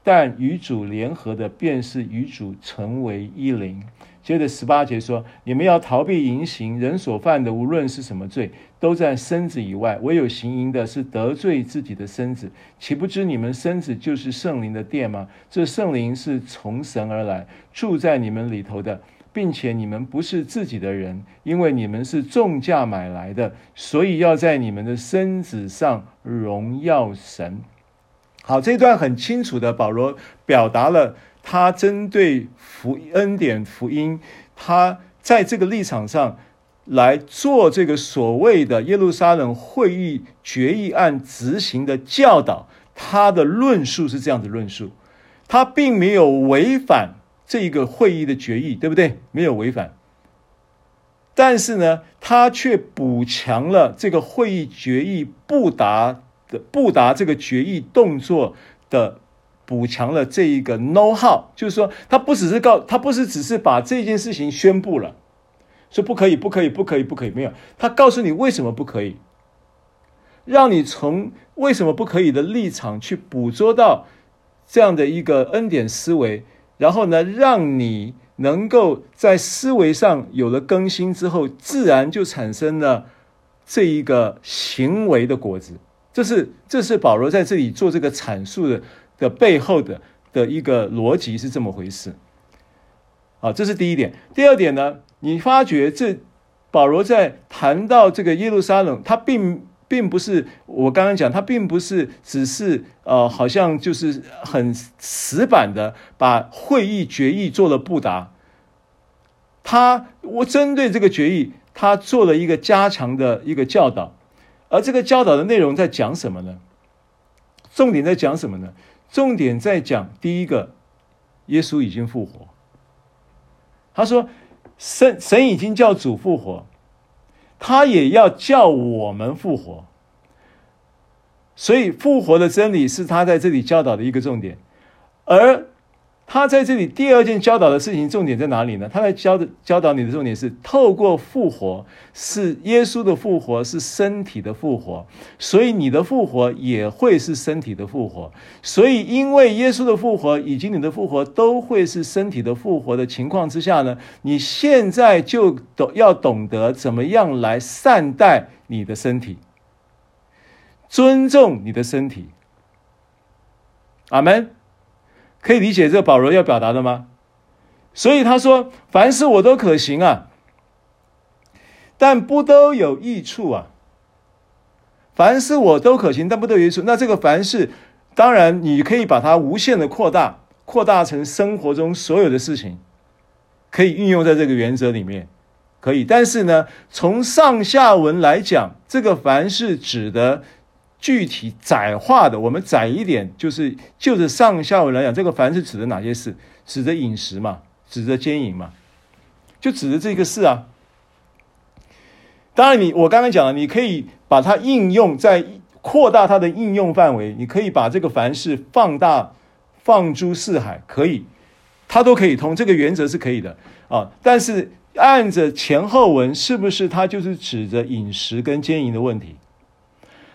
但与主联合的，便是与主成为一灵。接着十八节说：“你们要逃避淫行，人所犯的无论是什么罪，都在身子以外；唯有行淫的，是得罪自己的身子。岂不知你们身子就是圣灵的殿吗？这圣灵是从神而来，住在你们里头的，并且你们不是自己的人，因为你们是重价买来的，所以要在你们的身子上荣耀神。”好，这段很清楚的，保罗表达了。他针对福恩典福音，他在这个立场上来做这个所谓的耶路撒冷会议决议案执行的教导，他的论述是这样的论述，他并没有违反这个会议的决议，对不对？没有违反，但是呢，他却补强了这个会议决议不达的不达这个决议动作的。补强了这一个 know how，就是说，他不只是告，他不是只是把这件事情宣布了，说不可以，不可以，不可以，不可以，没有，他告诉你为什么不可以，让你从为什么不可以的立场去捕捉到这样的一个恩典思维，然后呢，让你能够在思维上有了更新之后，自然就产生了这一个行为的果子。这是这是保罗在这里做这个阐述的。的背后的的一个逻辑是这么回事，啊，这是第一点。第二点呢，你发觉这保罗在谈到这个耶路撒冷，他并并不是我刚刚讲，他并不是只是呃，好像就是很死板的把会议决议做了不达。他我针对这个决议，他做了一个加强的一个教导，而这个教导的内容在讲什么呢？重点在讲什么呢？重点在讲第一个，耶稣已经复活。他说，神神已经叫主复活，他也要叫我们复活。所以复活的真理是他在这里教导的一个重点，而。他在这里第二件教导的事情重点在哪里呢？他在教的教导你的重点是透过复活，是耶稣的复活，是身体的复活，所以你的复活也会是身体的复活。所以因为耶稣的复活以及你的复活都会是身体的复活的情况之下呢，你现在就懂要懂得怎么样来善待你的身体，尊重你的身体。阿门。可以理解这个保罗要表达的吗？所以他说：“凡事我都可行啊，但不都有益处啊。凡事我都可行，但不都有益处。那这个凡事，当然你可以把它无限的扩大，扩大成生活中所有的事情，可以运用在这个原则里面，可以。但是呢，从上下文来讲，这个凡事指的。”具体窄化的，我们窄一点，就是就着上下文来讲，这个凡是指的哪些事？指的饮食嘛，指的奸淫嘛，就指的这个事啊。当然你，我刚刚讲了，你可以把它应用在扩大它的应用范围，你可以把这个凡事放大，放诸四海，可以，它都可以通，这个原则是可以的啊。但是按着前后文，是不是它就是指着饮食跟奸淫的问题？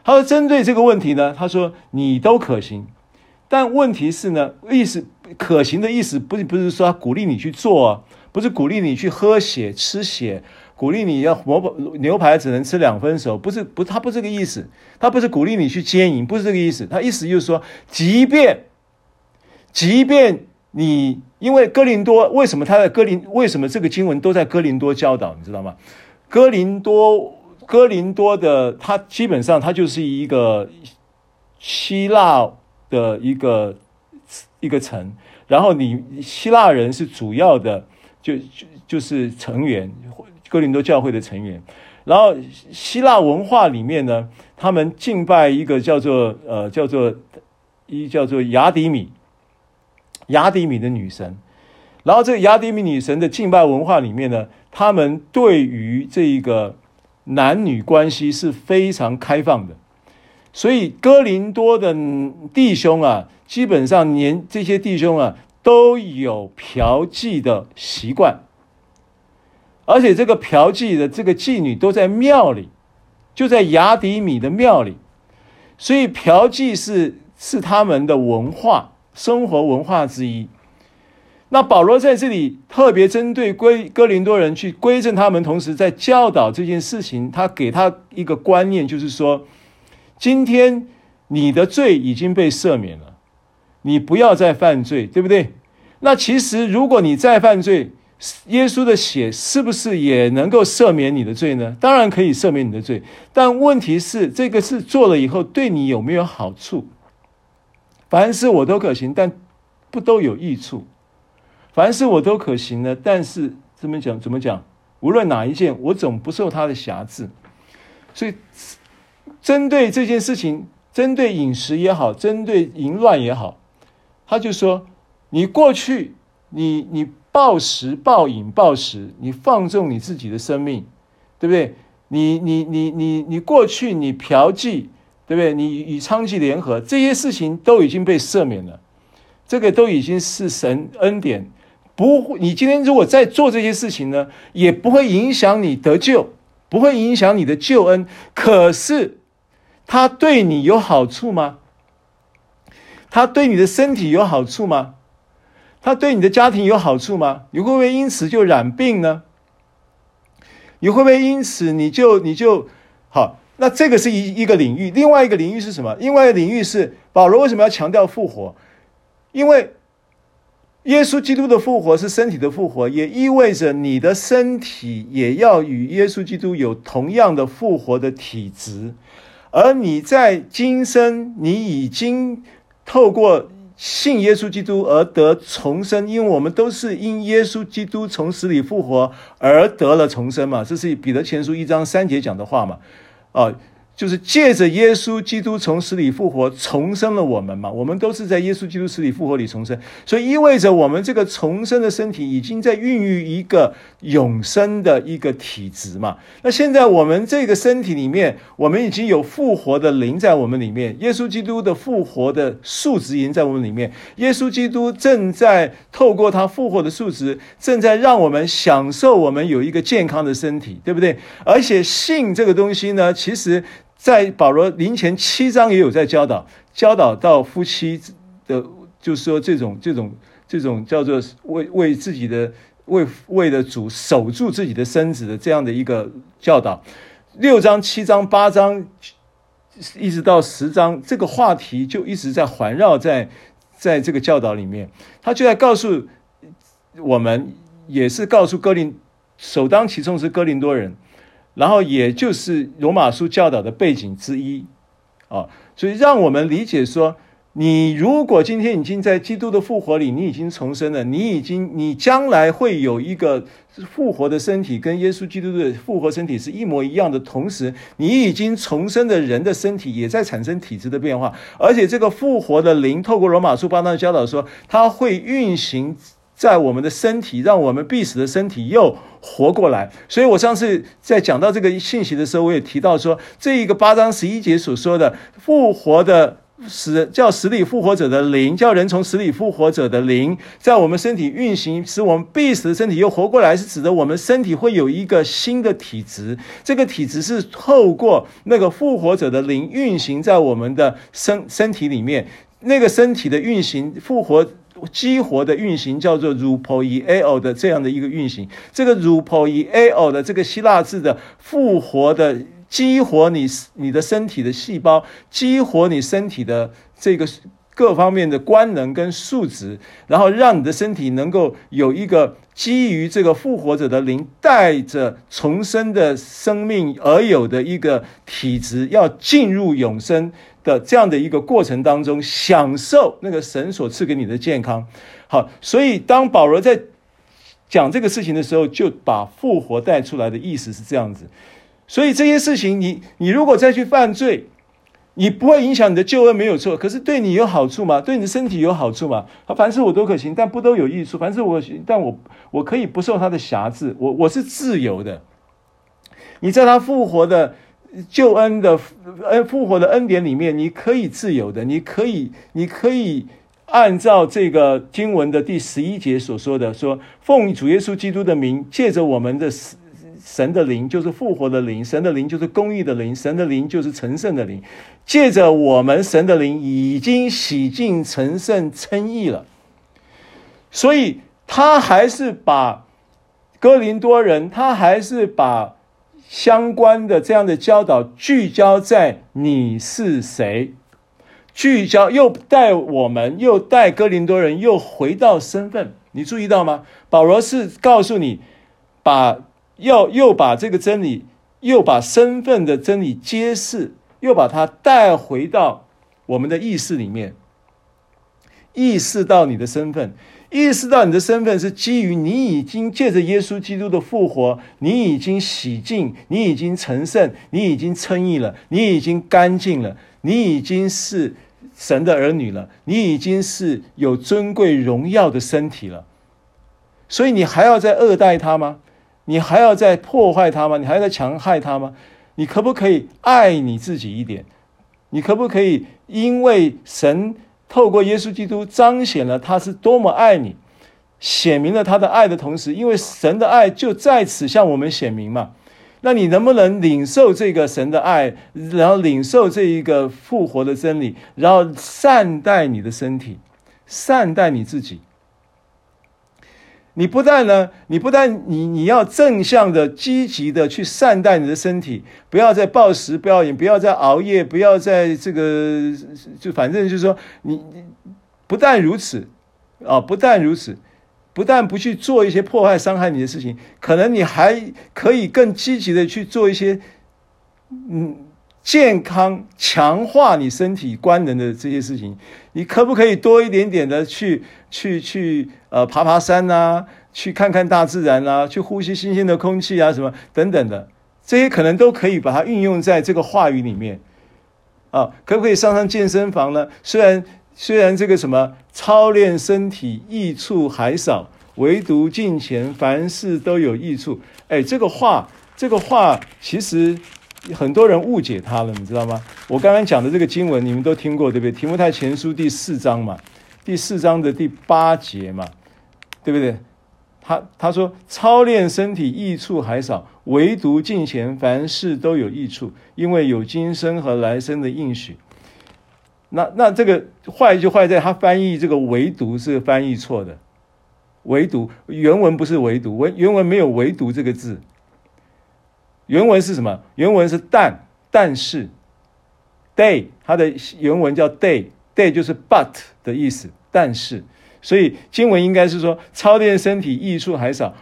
他说：“针对这个问题呢，他说你都可行，但问题是呢，意思可行的意思不是不是说他鼓励你去做，不是鼓励你去喝血吃血，鼓励你要牛牛排只能吃两分熟，不是不他不是这个意思，他不是鼓励你去奸淫，不是这个意思，他意思就是说，即便即便你因为哥林多为什么他在哥林为什么这个经文都在哥林多教导，你知道吗？哥林多。”哥林多的，它基本上它就是一个希腊的一个一个城，然后你希腊人是主要的，就就就是成员，哥林多教会的成员。然后希腊文化里面呢，他们敬拜一个叫做呃叫做一叫做雅迪米，雅迪米的女神。然后这个雅迪米女神的敬拜文化里面呢，他们对于这一个。男女关系是非常开放的，所以哥林多的弟兄啊，基本上年这些弟兄啊都有嫖妓的习惯，而且这个嫖妓的这个妓女都在庙里，就在雅底米的庙里，所以嫖妓是是他们的文化生活文化之一。那保罗在这里特别针对归哥林多人去规正他们，同时在教导这件事情。他给他一个观念，就是说，今天你的罪已经被赦免了，你不要再犯罪，对不对？那其实如果你再犯罪，耶稣的血是不是也能够赦免你的罪呢？当然可以赦免你的罪，但问题是这个事做了以后对你有没有好处？凡事我都可行，但不都有益处。凡事我都可行的，但是怎么讲？怎么讲？无论哪一件，我总不受他的辖制。所以，针对这件事情，针对饮食也好，针对淫乱也好，他就说：你过去，你你暴食、暴饮、暴食，你放纵你自己的生命，对不对？你你你你你过去你嫖妓，对不对？你与娼妓联合，这些事情都已经被赦免了，这个都已经是神恩典。不，你今天如果在做这些事情呢，也不会影响你得救，不会影响你的救恩。可是，他对你有好处吗？他对你的身体有好处吗？他对你的家庭有好处吗？你会不会因此就染病呢？你会不会因此你就你就好？那这个是一一个领域，另外一个领域是什么？另外一个领域是保罗为什么要强调复活？因为耶稣基督的复活是身体的复活，也意味着你的身体也要与耶稣基督有同样的复活的体质，而你在今生你已经透过。信耶稣基督而得重生，因为我们都是因耶稣基督从死里复活而得了重生嘛，这是彼得前书一章三节讲的话嘛，啊。就是借着耶稣基督从死里复活，重生了我们嘛。我们都是在耶稣基督死里复活里重生，所以意味着我们这个重生的身体已经在孕育一个永生的一个体质嘛。那现在我们这个身体里面，我们已经有复活的灵在我们里面，耶稣基督的复活的数值已经在我们里面。耶稣基督正在透过他复活的数值，正在让我们享受我们有一个健康的身体，对不对？而且性这个东西呢，其实。在保罗临前七章也有在教导，教导到夫妻的，就是说这种这种这种叫做为为自己的为为了主守住自己的身子的这样的一个教导。六章、七章、八章，一直到十章，这个话题就一直在环绕在在这个教导里面。他就在告诉我们，也是告诉哥林，首当其冲是哥林多人。然后，也就是罗马书教导的背景之一，啊，所以让我们理解说，你如果今天已经在基督的复活里，你已经重生了，你已经，你将来会有一个复活的身体，跟耶稣基督的复活身体是一模一样的。同时，你已经重生的人的身体也在产生体质的变化，而且这个复活的灵，透过罗马书八章的教导说，它会运行。在我们的身体，让我们必死的身体又活过来。所以我上次在讲到这个信息的时候，我也提到说，这一个八章十一节所说的复活的死，叫死里复活者的灵，叫人从死里复活者的灵，在我们身体运行，使我们必死的身体又活过来，是指的我们身体会有一个新的体质。这个体质是透过那个复活者的灵运行在我们的身身体里面，那个身体的运行复活。激活的运行叫做 rupoeo 的这样的一个运行，这个 rupoeo 的这个希腊字的复活的激活你你的身体的细胞，激活你身体的这个各方面的官能跟数值，然后让你的身体能够有一个基于这个复活者的灵带着重生的生命而有的一个体质，要进入永生。的这样的一个过程当中，享受那个神所赐给你的健康。好，所以当保罗在讲这个事情的时候，就把复活带出来的意思是这样子。所以这些事情你，你如果再去犯罪，你不会影响你的救恩，没有错。可是对你有好处吗？对你的身体有好处吗？凡事我都可行，但不都有益处。凡事我，但我我可以不受他的辖制，我我是自由的。你在他复活的。救恩的恩复活的恩典里面，你可以自由的，你可以，你可以按照这个经文的第十一节所说的，说奉主耶稣基督的名，借着我们的神的灵，就是复活的灵，神的灵就是公义的灵，神的灵就是成圣的灵，借着我们神的灵已经洗净、成圣、称义了，所以他还是把哥林多人，他还是把。相关的这样的教导聚焦在你是谁，聚焦又带我们又带哥林多人又回到身份，你注意到吗？保罗是告诉你，把要又把这个真理，又把身份的真理揭示，又把它带回到我们的意识里面，意识到你的身份。意识到你的身份是基于你已经借着耶稣基督的复活，你已经洗净，你已经成圣，你已经称义了，你已经干净了，你已经是神的儿女了，你已经是有尊贵荣耀的身体了。所以你还要再恶待他吗？你还要再破坏他吗？你还要再强害他吗？你可不可以爱你自己一点？你可不可以因为神？透过耶稣基督彰显了他是多么爱你，显明了他的爱的同时，因为神的爱就在此向我们显明嘛。那你能不能领受这个神的爱，然后领受这一个复活的真理，然后善待你的身体，善待你自己？你不但呢，你不但你你要正向的、积极的去善待你的身体，不要再暴食、不要饮、不要再熬夜、不要再这个，就反正就是说，你你不但如此，啊，不但如此，不但不去做一些破坏、伤害你的事情，可能你还可以更积极的去做一些，嗯。健康强化你身体官能的这些事情，你可不可以多一点点的去去去呃爬爬山啊，去看看大自然啊，去呼吸新鲜的空气啊，什么等等的，这些可能都可以把它运用在这个话语里面啊。可不可以上上健身房呢？虽然虽然这个什么操练身体益处还少，唯独进前凡事都有益处。哎，这个话这个话其实。很多人误解他了，你知道吗？我刚刚讲的这个经文，你们都听过，对不对？提摩太前书第四章嘛，第四章的第八节嘛，对不对？他他说，操练身体益处还少，唯独敬虔凡事都有益处，因为有今生和来生的应许。那那这个坏就坏在他翻译这个唯独是翻译错的，唯独原文不是唯独，原原文没有唯独这个字。原文是什么？原文是但，但是，day，它的原文叫 day，day 就是 but 的意思。但是，所以经文应该是说，操练身体益处还少，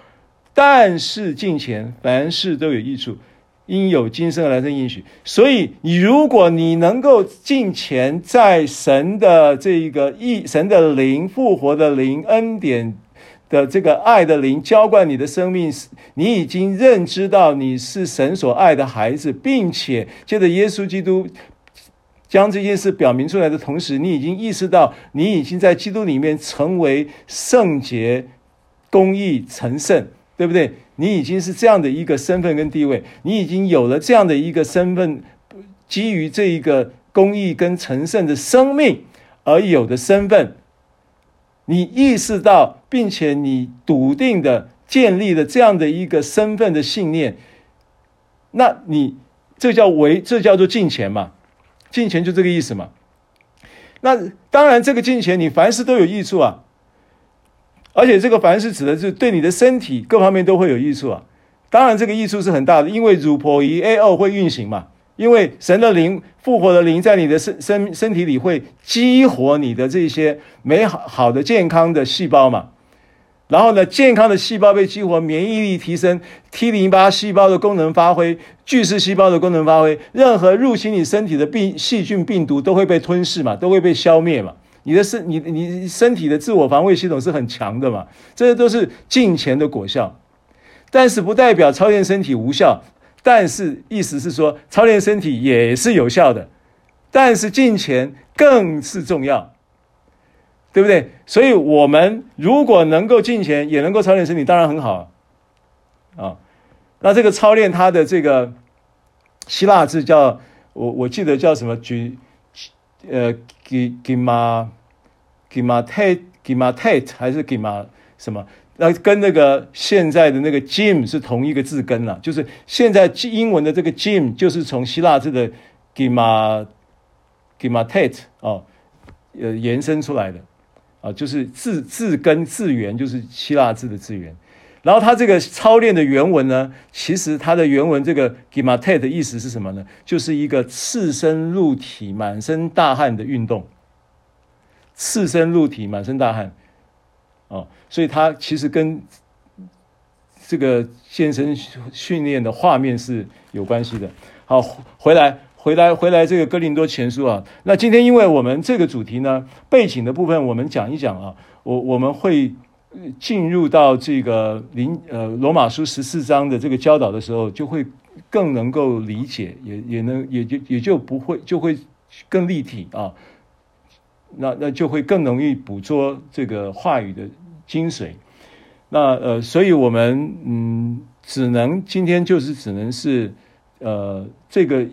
但是敬虔凡事都有益处，因有今生来生应许。所以，你如果你能够敬虔，在神的这个义，神的灵复活的灵恩典。的这个爱的灵浇灌你的生命，你已经认知到你是神所爱的孩子，并且借着耶稣基督将这件事表明出来的同时，你已经意识到你已经在基督里面成为圣洁、公义、成圣，对不对？你已经是这样的一个身份跟地位，你已经有了这样的一个身份，基于这一个公义跟成圣的生命而有的身份。你意识到，并且你笃定的建立了这样的一个身份的信念，那你这叫为，这叫做进钱嘛？进钱就这个意思嘛？那当然，这个进钱你凡事都有益处啊，而且这个凡事指的是对你的身体各方面都会有益处啊。当然，这个益处是很大的，因为乳婆仪 A 二会运行嘛。因为神的灵复活的灵在你的身身身体里会激活你的这些美好好的健康的细胞嘛，然后呢，健康的细胞被激活，免疫力提升，T 淋巴细胞的功能发挥，巨噬细胞的功能发挥，任何入侵你身体的病细菌病毒都会被吞噬嘛，都会被消灭嘛。你的身你你身体的自我防卫系统是很强的嘛，这些都是敬虔的果效，但是不代表超验身体无效。但是意思是说，操练身体也是有效的，但是敬虔更是重要，对不对？所以，我们如果能够敬虔，也能够操练身体，当然很好啊。那这个操练它的这个希腊字叫我我记得叫什么？举呃，gimatate，gimatate 还是 gima 什么？那跟那个现在的那个 gym 是同一个字根了，就是现在英文的这个 gym 就是从希腊字的 gima gimatate 哦，呃延伸出来的啊，就是字字根字源就是希腊字的字源。然后它这个操练的原文呢，其实它的原文这个 gimatate 的意思是什么呢？就是一个赤身露体、满身大汗的运动。赤身露体、满身大汗。啊，所以它其实跟这个健身训练的画面是有关系的。好，回来回来回来这个哥林多前书啊，那今天因为我们这个主题呢，背景的部分我们讲一讲啊，我我们会进入到这个林呃罗马书十四章的这个教导的时候，就会更能够理解，也也能也就也就不会就会更立体啊，那那就会更容易捕捉这个话语的精髓。那呃，所以我们嗯，只能今天就是只能是呃这个。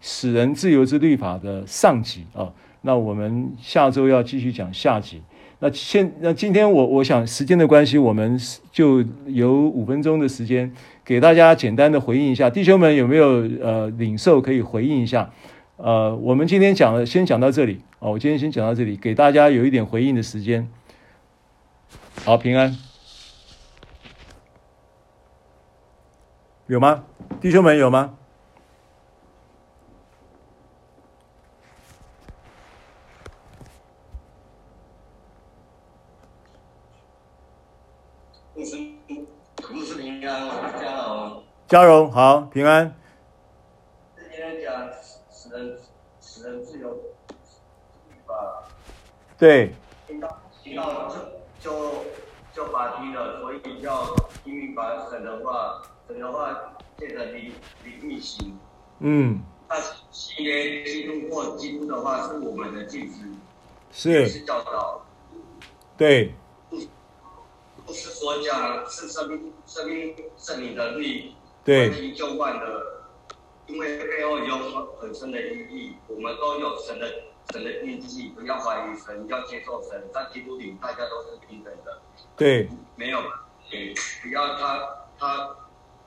使人自由之律法的上集啊，那我们下周要继续讲下集。那现那今天我我想时间的关系，我们就有五分钟的时间给大家简单的回应一下。弟兄们有没有呃领受可以回应一下？呃，我们今天讲的先讲到这里啊，我今天先讲到这里，给大家有一点回应的时间。好，平安有吗？弟兄们有吗？嘉荣，好，平安。今天讲使人使人自由吧？对。听到听到就就就发低了，所以要听明白神的话，神的话借着灵灵运行。嗯。那新约基督或基督的话是我们的镜子，是是教导。对。不不是说讲是生命生命圣灵的力。对，换就换的，因为背后有很很深的意义。我们都有神的神的印记，不要怀疑神，要接受神。在基督里，大家都是平等的。对，没有，不要他他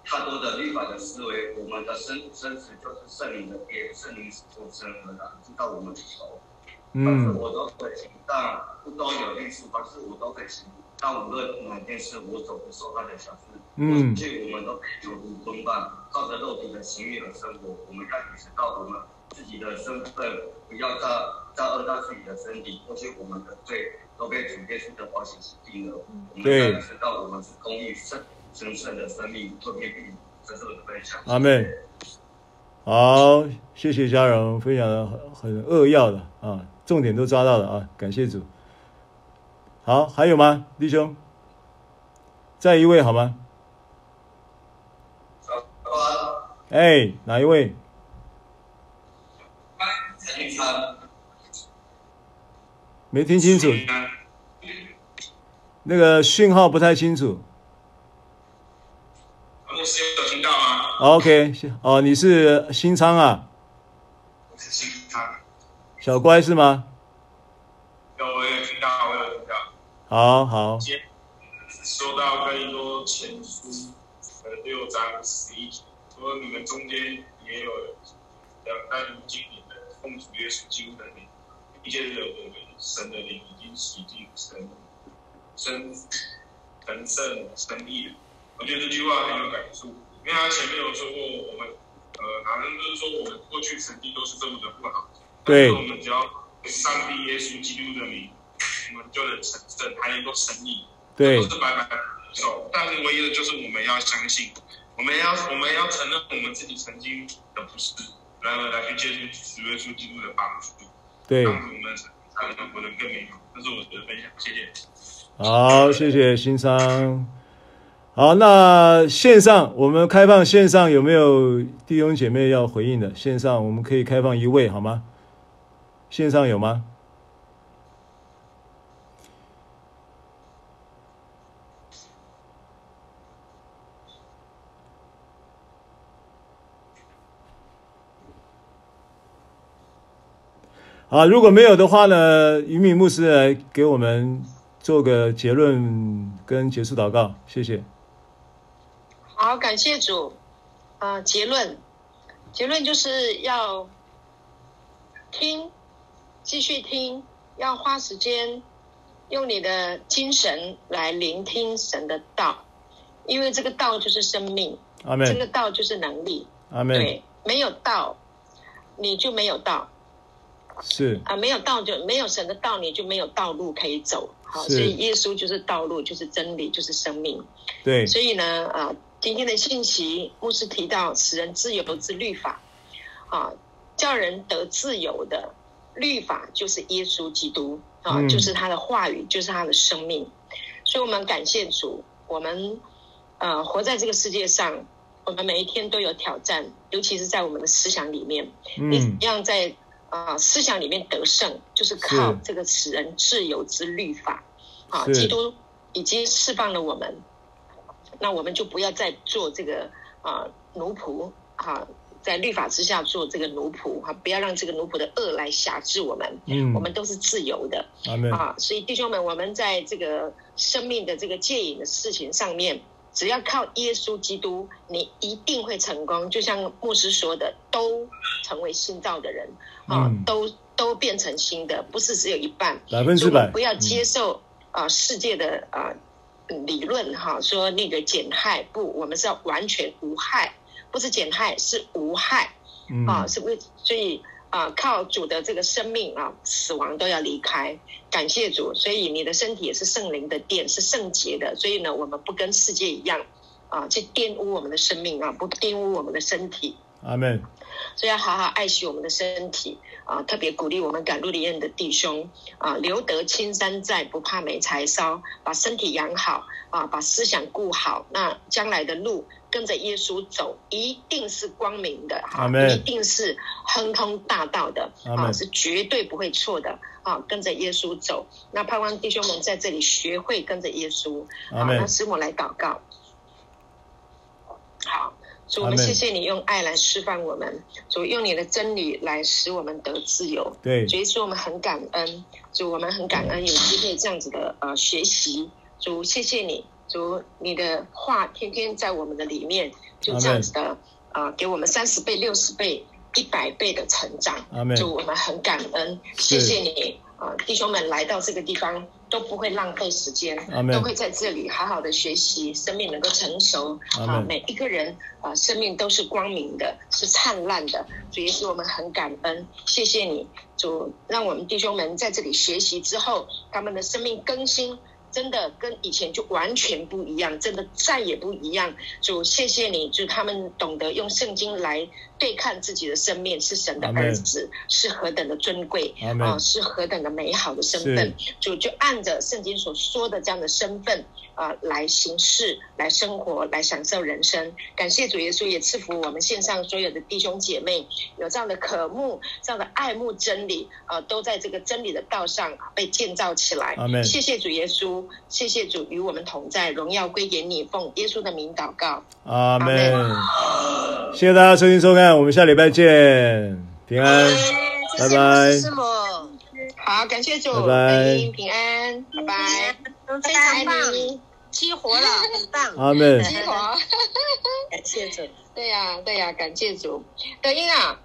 太多的律法的思维。我们的生生死就是圣灵的业，圣灵是从神而来，知道我们的仇。嗯。但是我都可以行，但不都有律师，但是我都可以行。但无论哪件事，我总不受他的小事。嗯，过去我们都可以有如公办，靠着肉体的情欲而生活。我们要意识到我们自己的身份，不要再再恶到自己的身体。过去我们的罪都被主耶稣的宝血洗净了。我们要意识到我们是公义圣神圣的生命，特别必这是我的分享。阿门。好，谢谢嘉荣分享的很很扼要的啊，重点都抓到了啊，感谢主。好，还有吗，弟兄？再一位好吗？哎，哪一位？没听清楚，那个讯号不太清楚。牧师有听到吗？OK，哦，你是新昌啊？我是新昌。小乖是吗？有，我有听到，我有听到。好好。说到哥林多前书呃六章十一节。说你们中间也有两带领经典的奉主耶稣基督的灵，并且有我们神的灵已经洗净神神神圣神义。我觉得这句话很有感触，因为他前面有说过，我们呃，好像就是说我们过去曾经都是这么的不好，对，但是我们只要上帝耶稣基督的名，我们就能成圣，还能够成义，对，都是白白的受。但是唯一的就是我们要相信。我们要我们要承认我们自己曾经的不是，然后来去接触主耶稣基督的帮助，对，帮助我们才能活得更美好。这是我的分享，谢谢。好，谢谢新商。好，那线上我们开放线上有没有弟兄姐妹要回应的？线上我们可以开放一位好吗？线上有吗？啊，如果没有的话呢，于敏牧师来给我们做个结论跟结束祷告，谢谢。好，感谢主。啊，结论，结论就是要听，继续听，要花时间，用你的精神来聆听神的道，因为这个道就是生命，阿门。这个道就是能力，阿门。对，没有道，你就没有道。是啊，没有道就没有神的道，你就没有道路可以走。好，所以耶稣就是道路，就是真理，就是生命。对，所以呢，啊，今天的信息牧师提到使人自由之律法，啊，叫人得自由的律法，就是耶稣基督啊，就是他的话语，就是他的生命。所以，我们感谢主，我们呃活在这个世界上，我们每一天都有挑战，尤其是在我们的思想里面，你怎样在啊、呃、思想里面得胜，就是靠这个使人自由之律法啊，基督已经释放了我们，那我们就不要再做这个啊、呃、奴仆啊。在律法之下做这个奴仆哈，不要让这个奴仆的恶来辖制我们。嗯，我们都是自由的。啊，所以弟兄们，我们在这个生命的这个戒瘾的事情上面，只要靠耶稣基督，你一定会成功。就像牧师说的，都成为新造的人啊，嗯、都都变成新的，不是只有一半。百分之百。不要接受啊世界的啊理论哈，说那个减害不，我们是要完全无害。不是减害，是无害，嗯、啊，是不是？所以啊，靠主的这个生命啊，死亡都要离开。感谢主，所以你的身体也是圣灵的殿，是圣洁的。所以呢，我们不跟世界一样啊，去玷污我们的生命啊，不玷污我们的身体。阿门。所以要好好爱惜我们的身体啊，特别鼓励我们赶路的人的弟兄啊，留得青山在，不怕没柴烧，把身体养好啊，把思想顾好，那将来的路。跟着耶稣走，一定是光明的哈.一定是亨通大道的啊是绝对不会错的啊。跟着耶稣走，那盼望弟兄们在这里学会跟着耶稣啊。那师母来祷告，好，主，我们谢谢你用爱来释放我们，主用你的真理来使我们得自由。对，主，说我们很感恩，主，我们很感恩有机会这样子的呃学习，主，谢谢你。主，你的话天天在我们的里面，就这样子的啊、呃，给我们三十倍、六十倍、一百倍的成长。主，我们很感恩，谢谢你啊、呃，弟兄们来到这个地方都不会浪费时间都会在这里好好的学习，生命能够成熟啊、呃。每一个人啊、呃，生命都是光明的，是灿烂的。主也是我们很感恩，谢谢你，主，让我们弟兄们在这里学习之后，他们的生命更新。真的跟以前就完全不一样，真的再也不一样。就，谢谢你，就他们懂得用圣经来对看自己的生命，是神的儿子是何等的尊贵啊、呃，是何等的美好的身份。主就按着圣经所说的这样的身份啊、呃，来行事，来生活，来享受人生。感谢主耶稣，也赐福我们线上所有的弟兄姐妹，有这样的渴慕，这样的爱慕真理啊、呃，都在这个真理的道上被建造起来。谢谢主耶稣。谢谢主与我们同在，荣耀归给你，奉耶稣的名祷告，阿门。谢谢大家收听收看，我们下礼拜见，平安，拜拜。好，感谢主，拜拜，平安，拜拜，非常棒，激活了，很棒，阿门，激活，感谢主，对呀，对呀，感谢主，德音啊。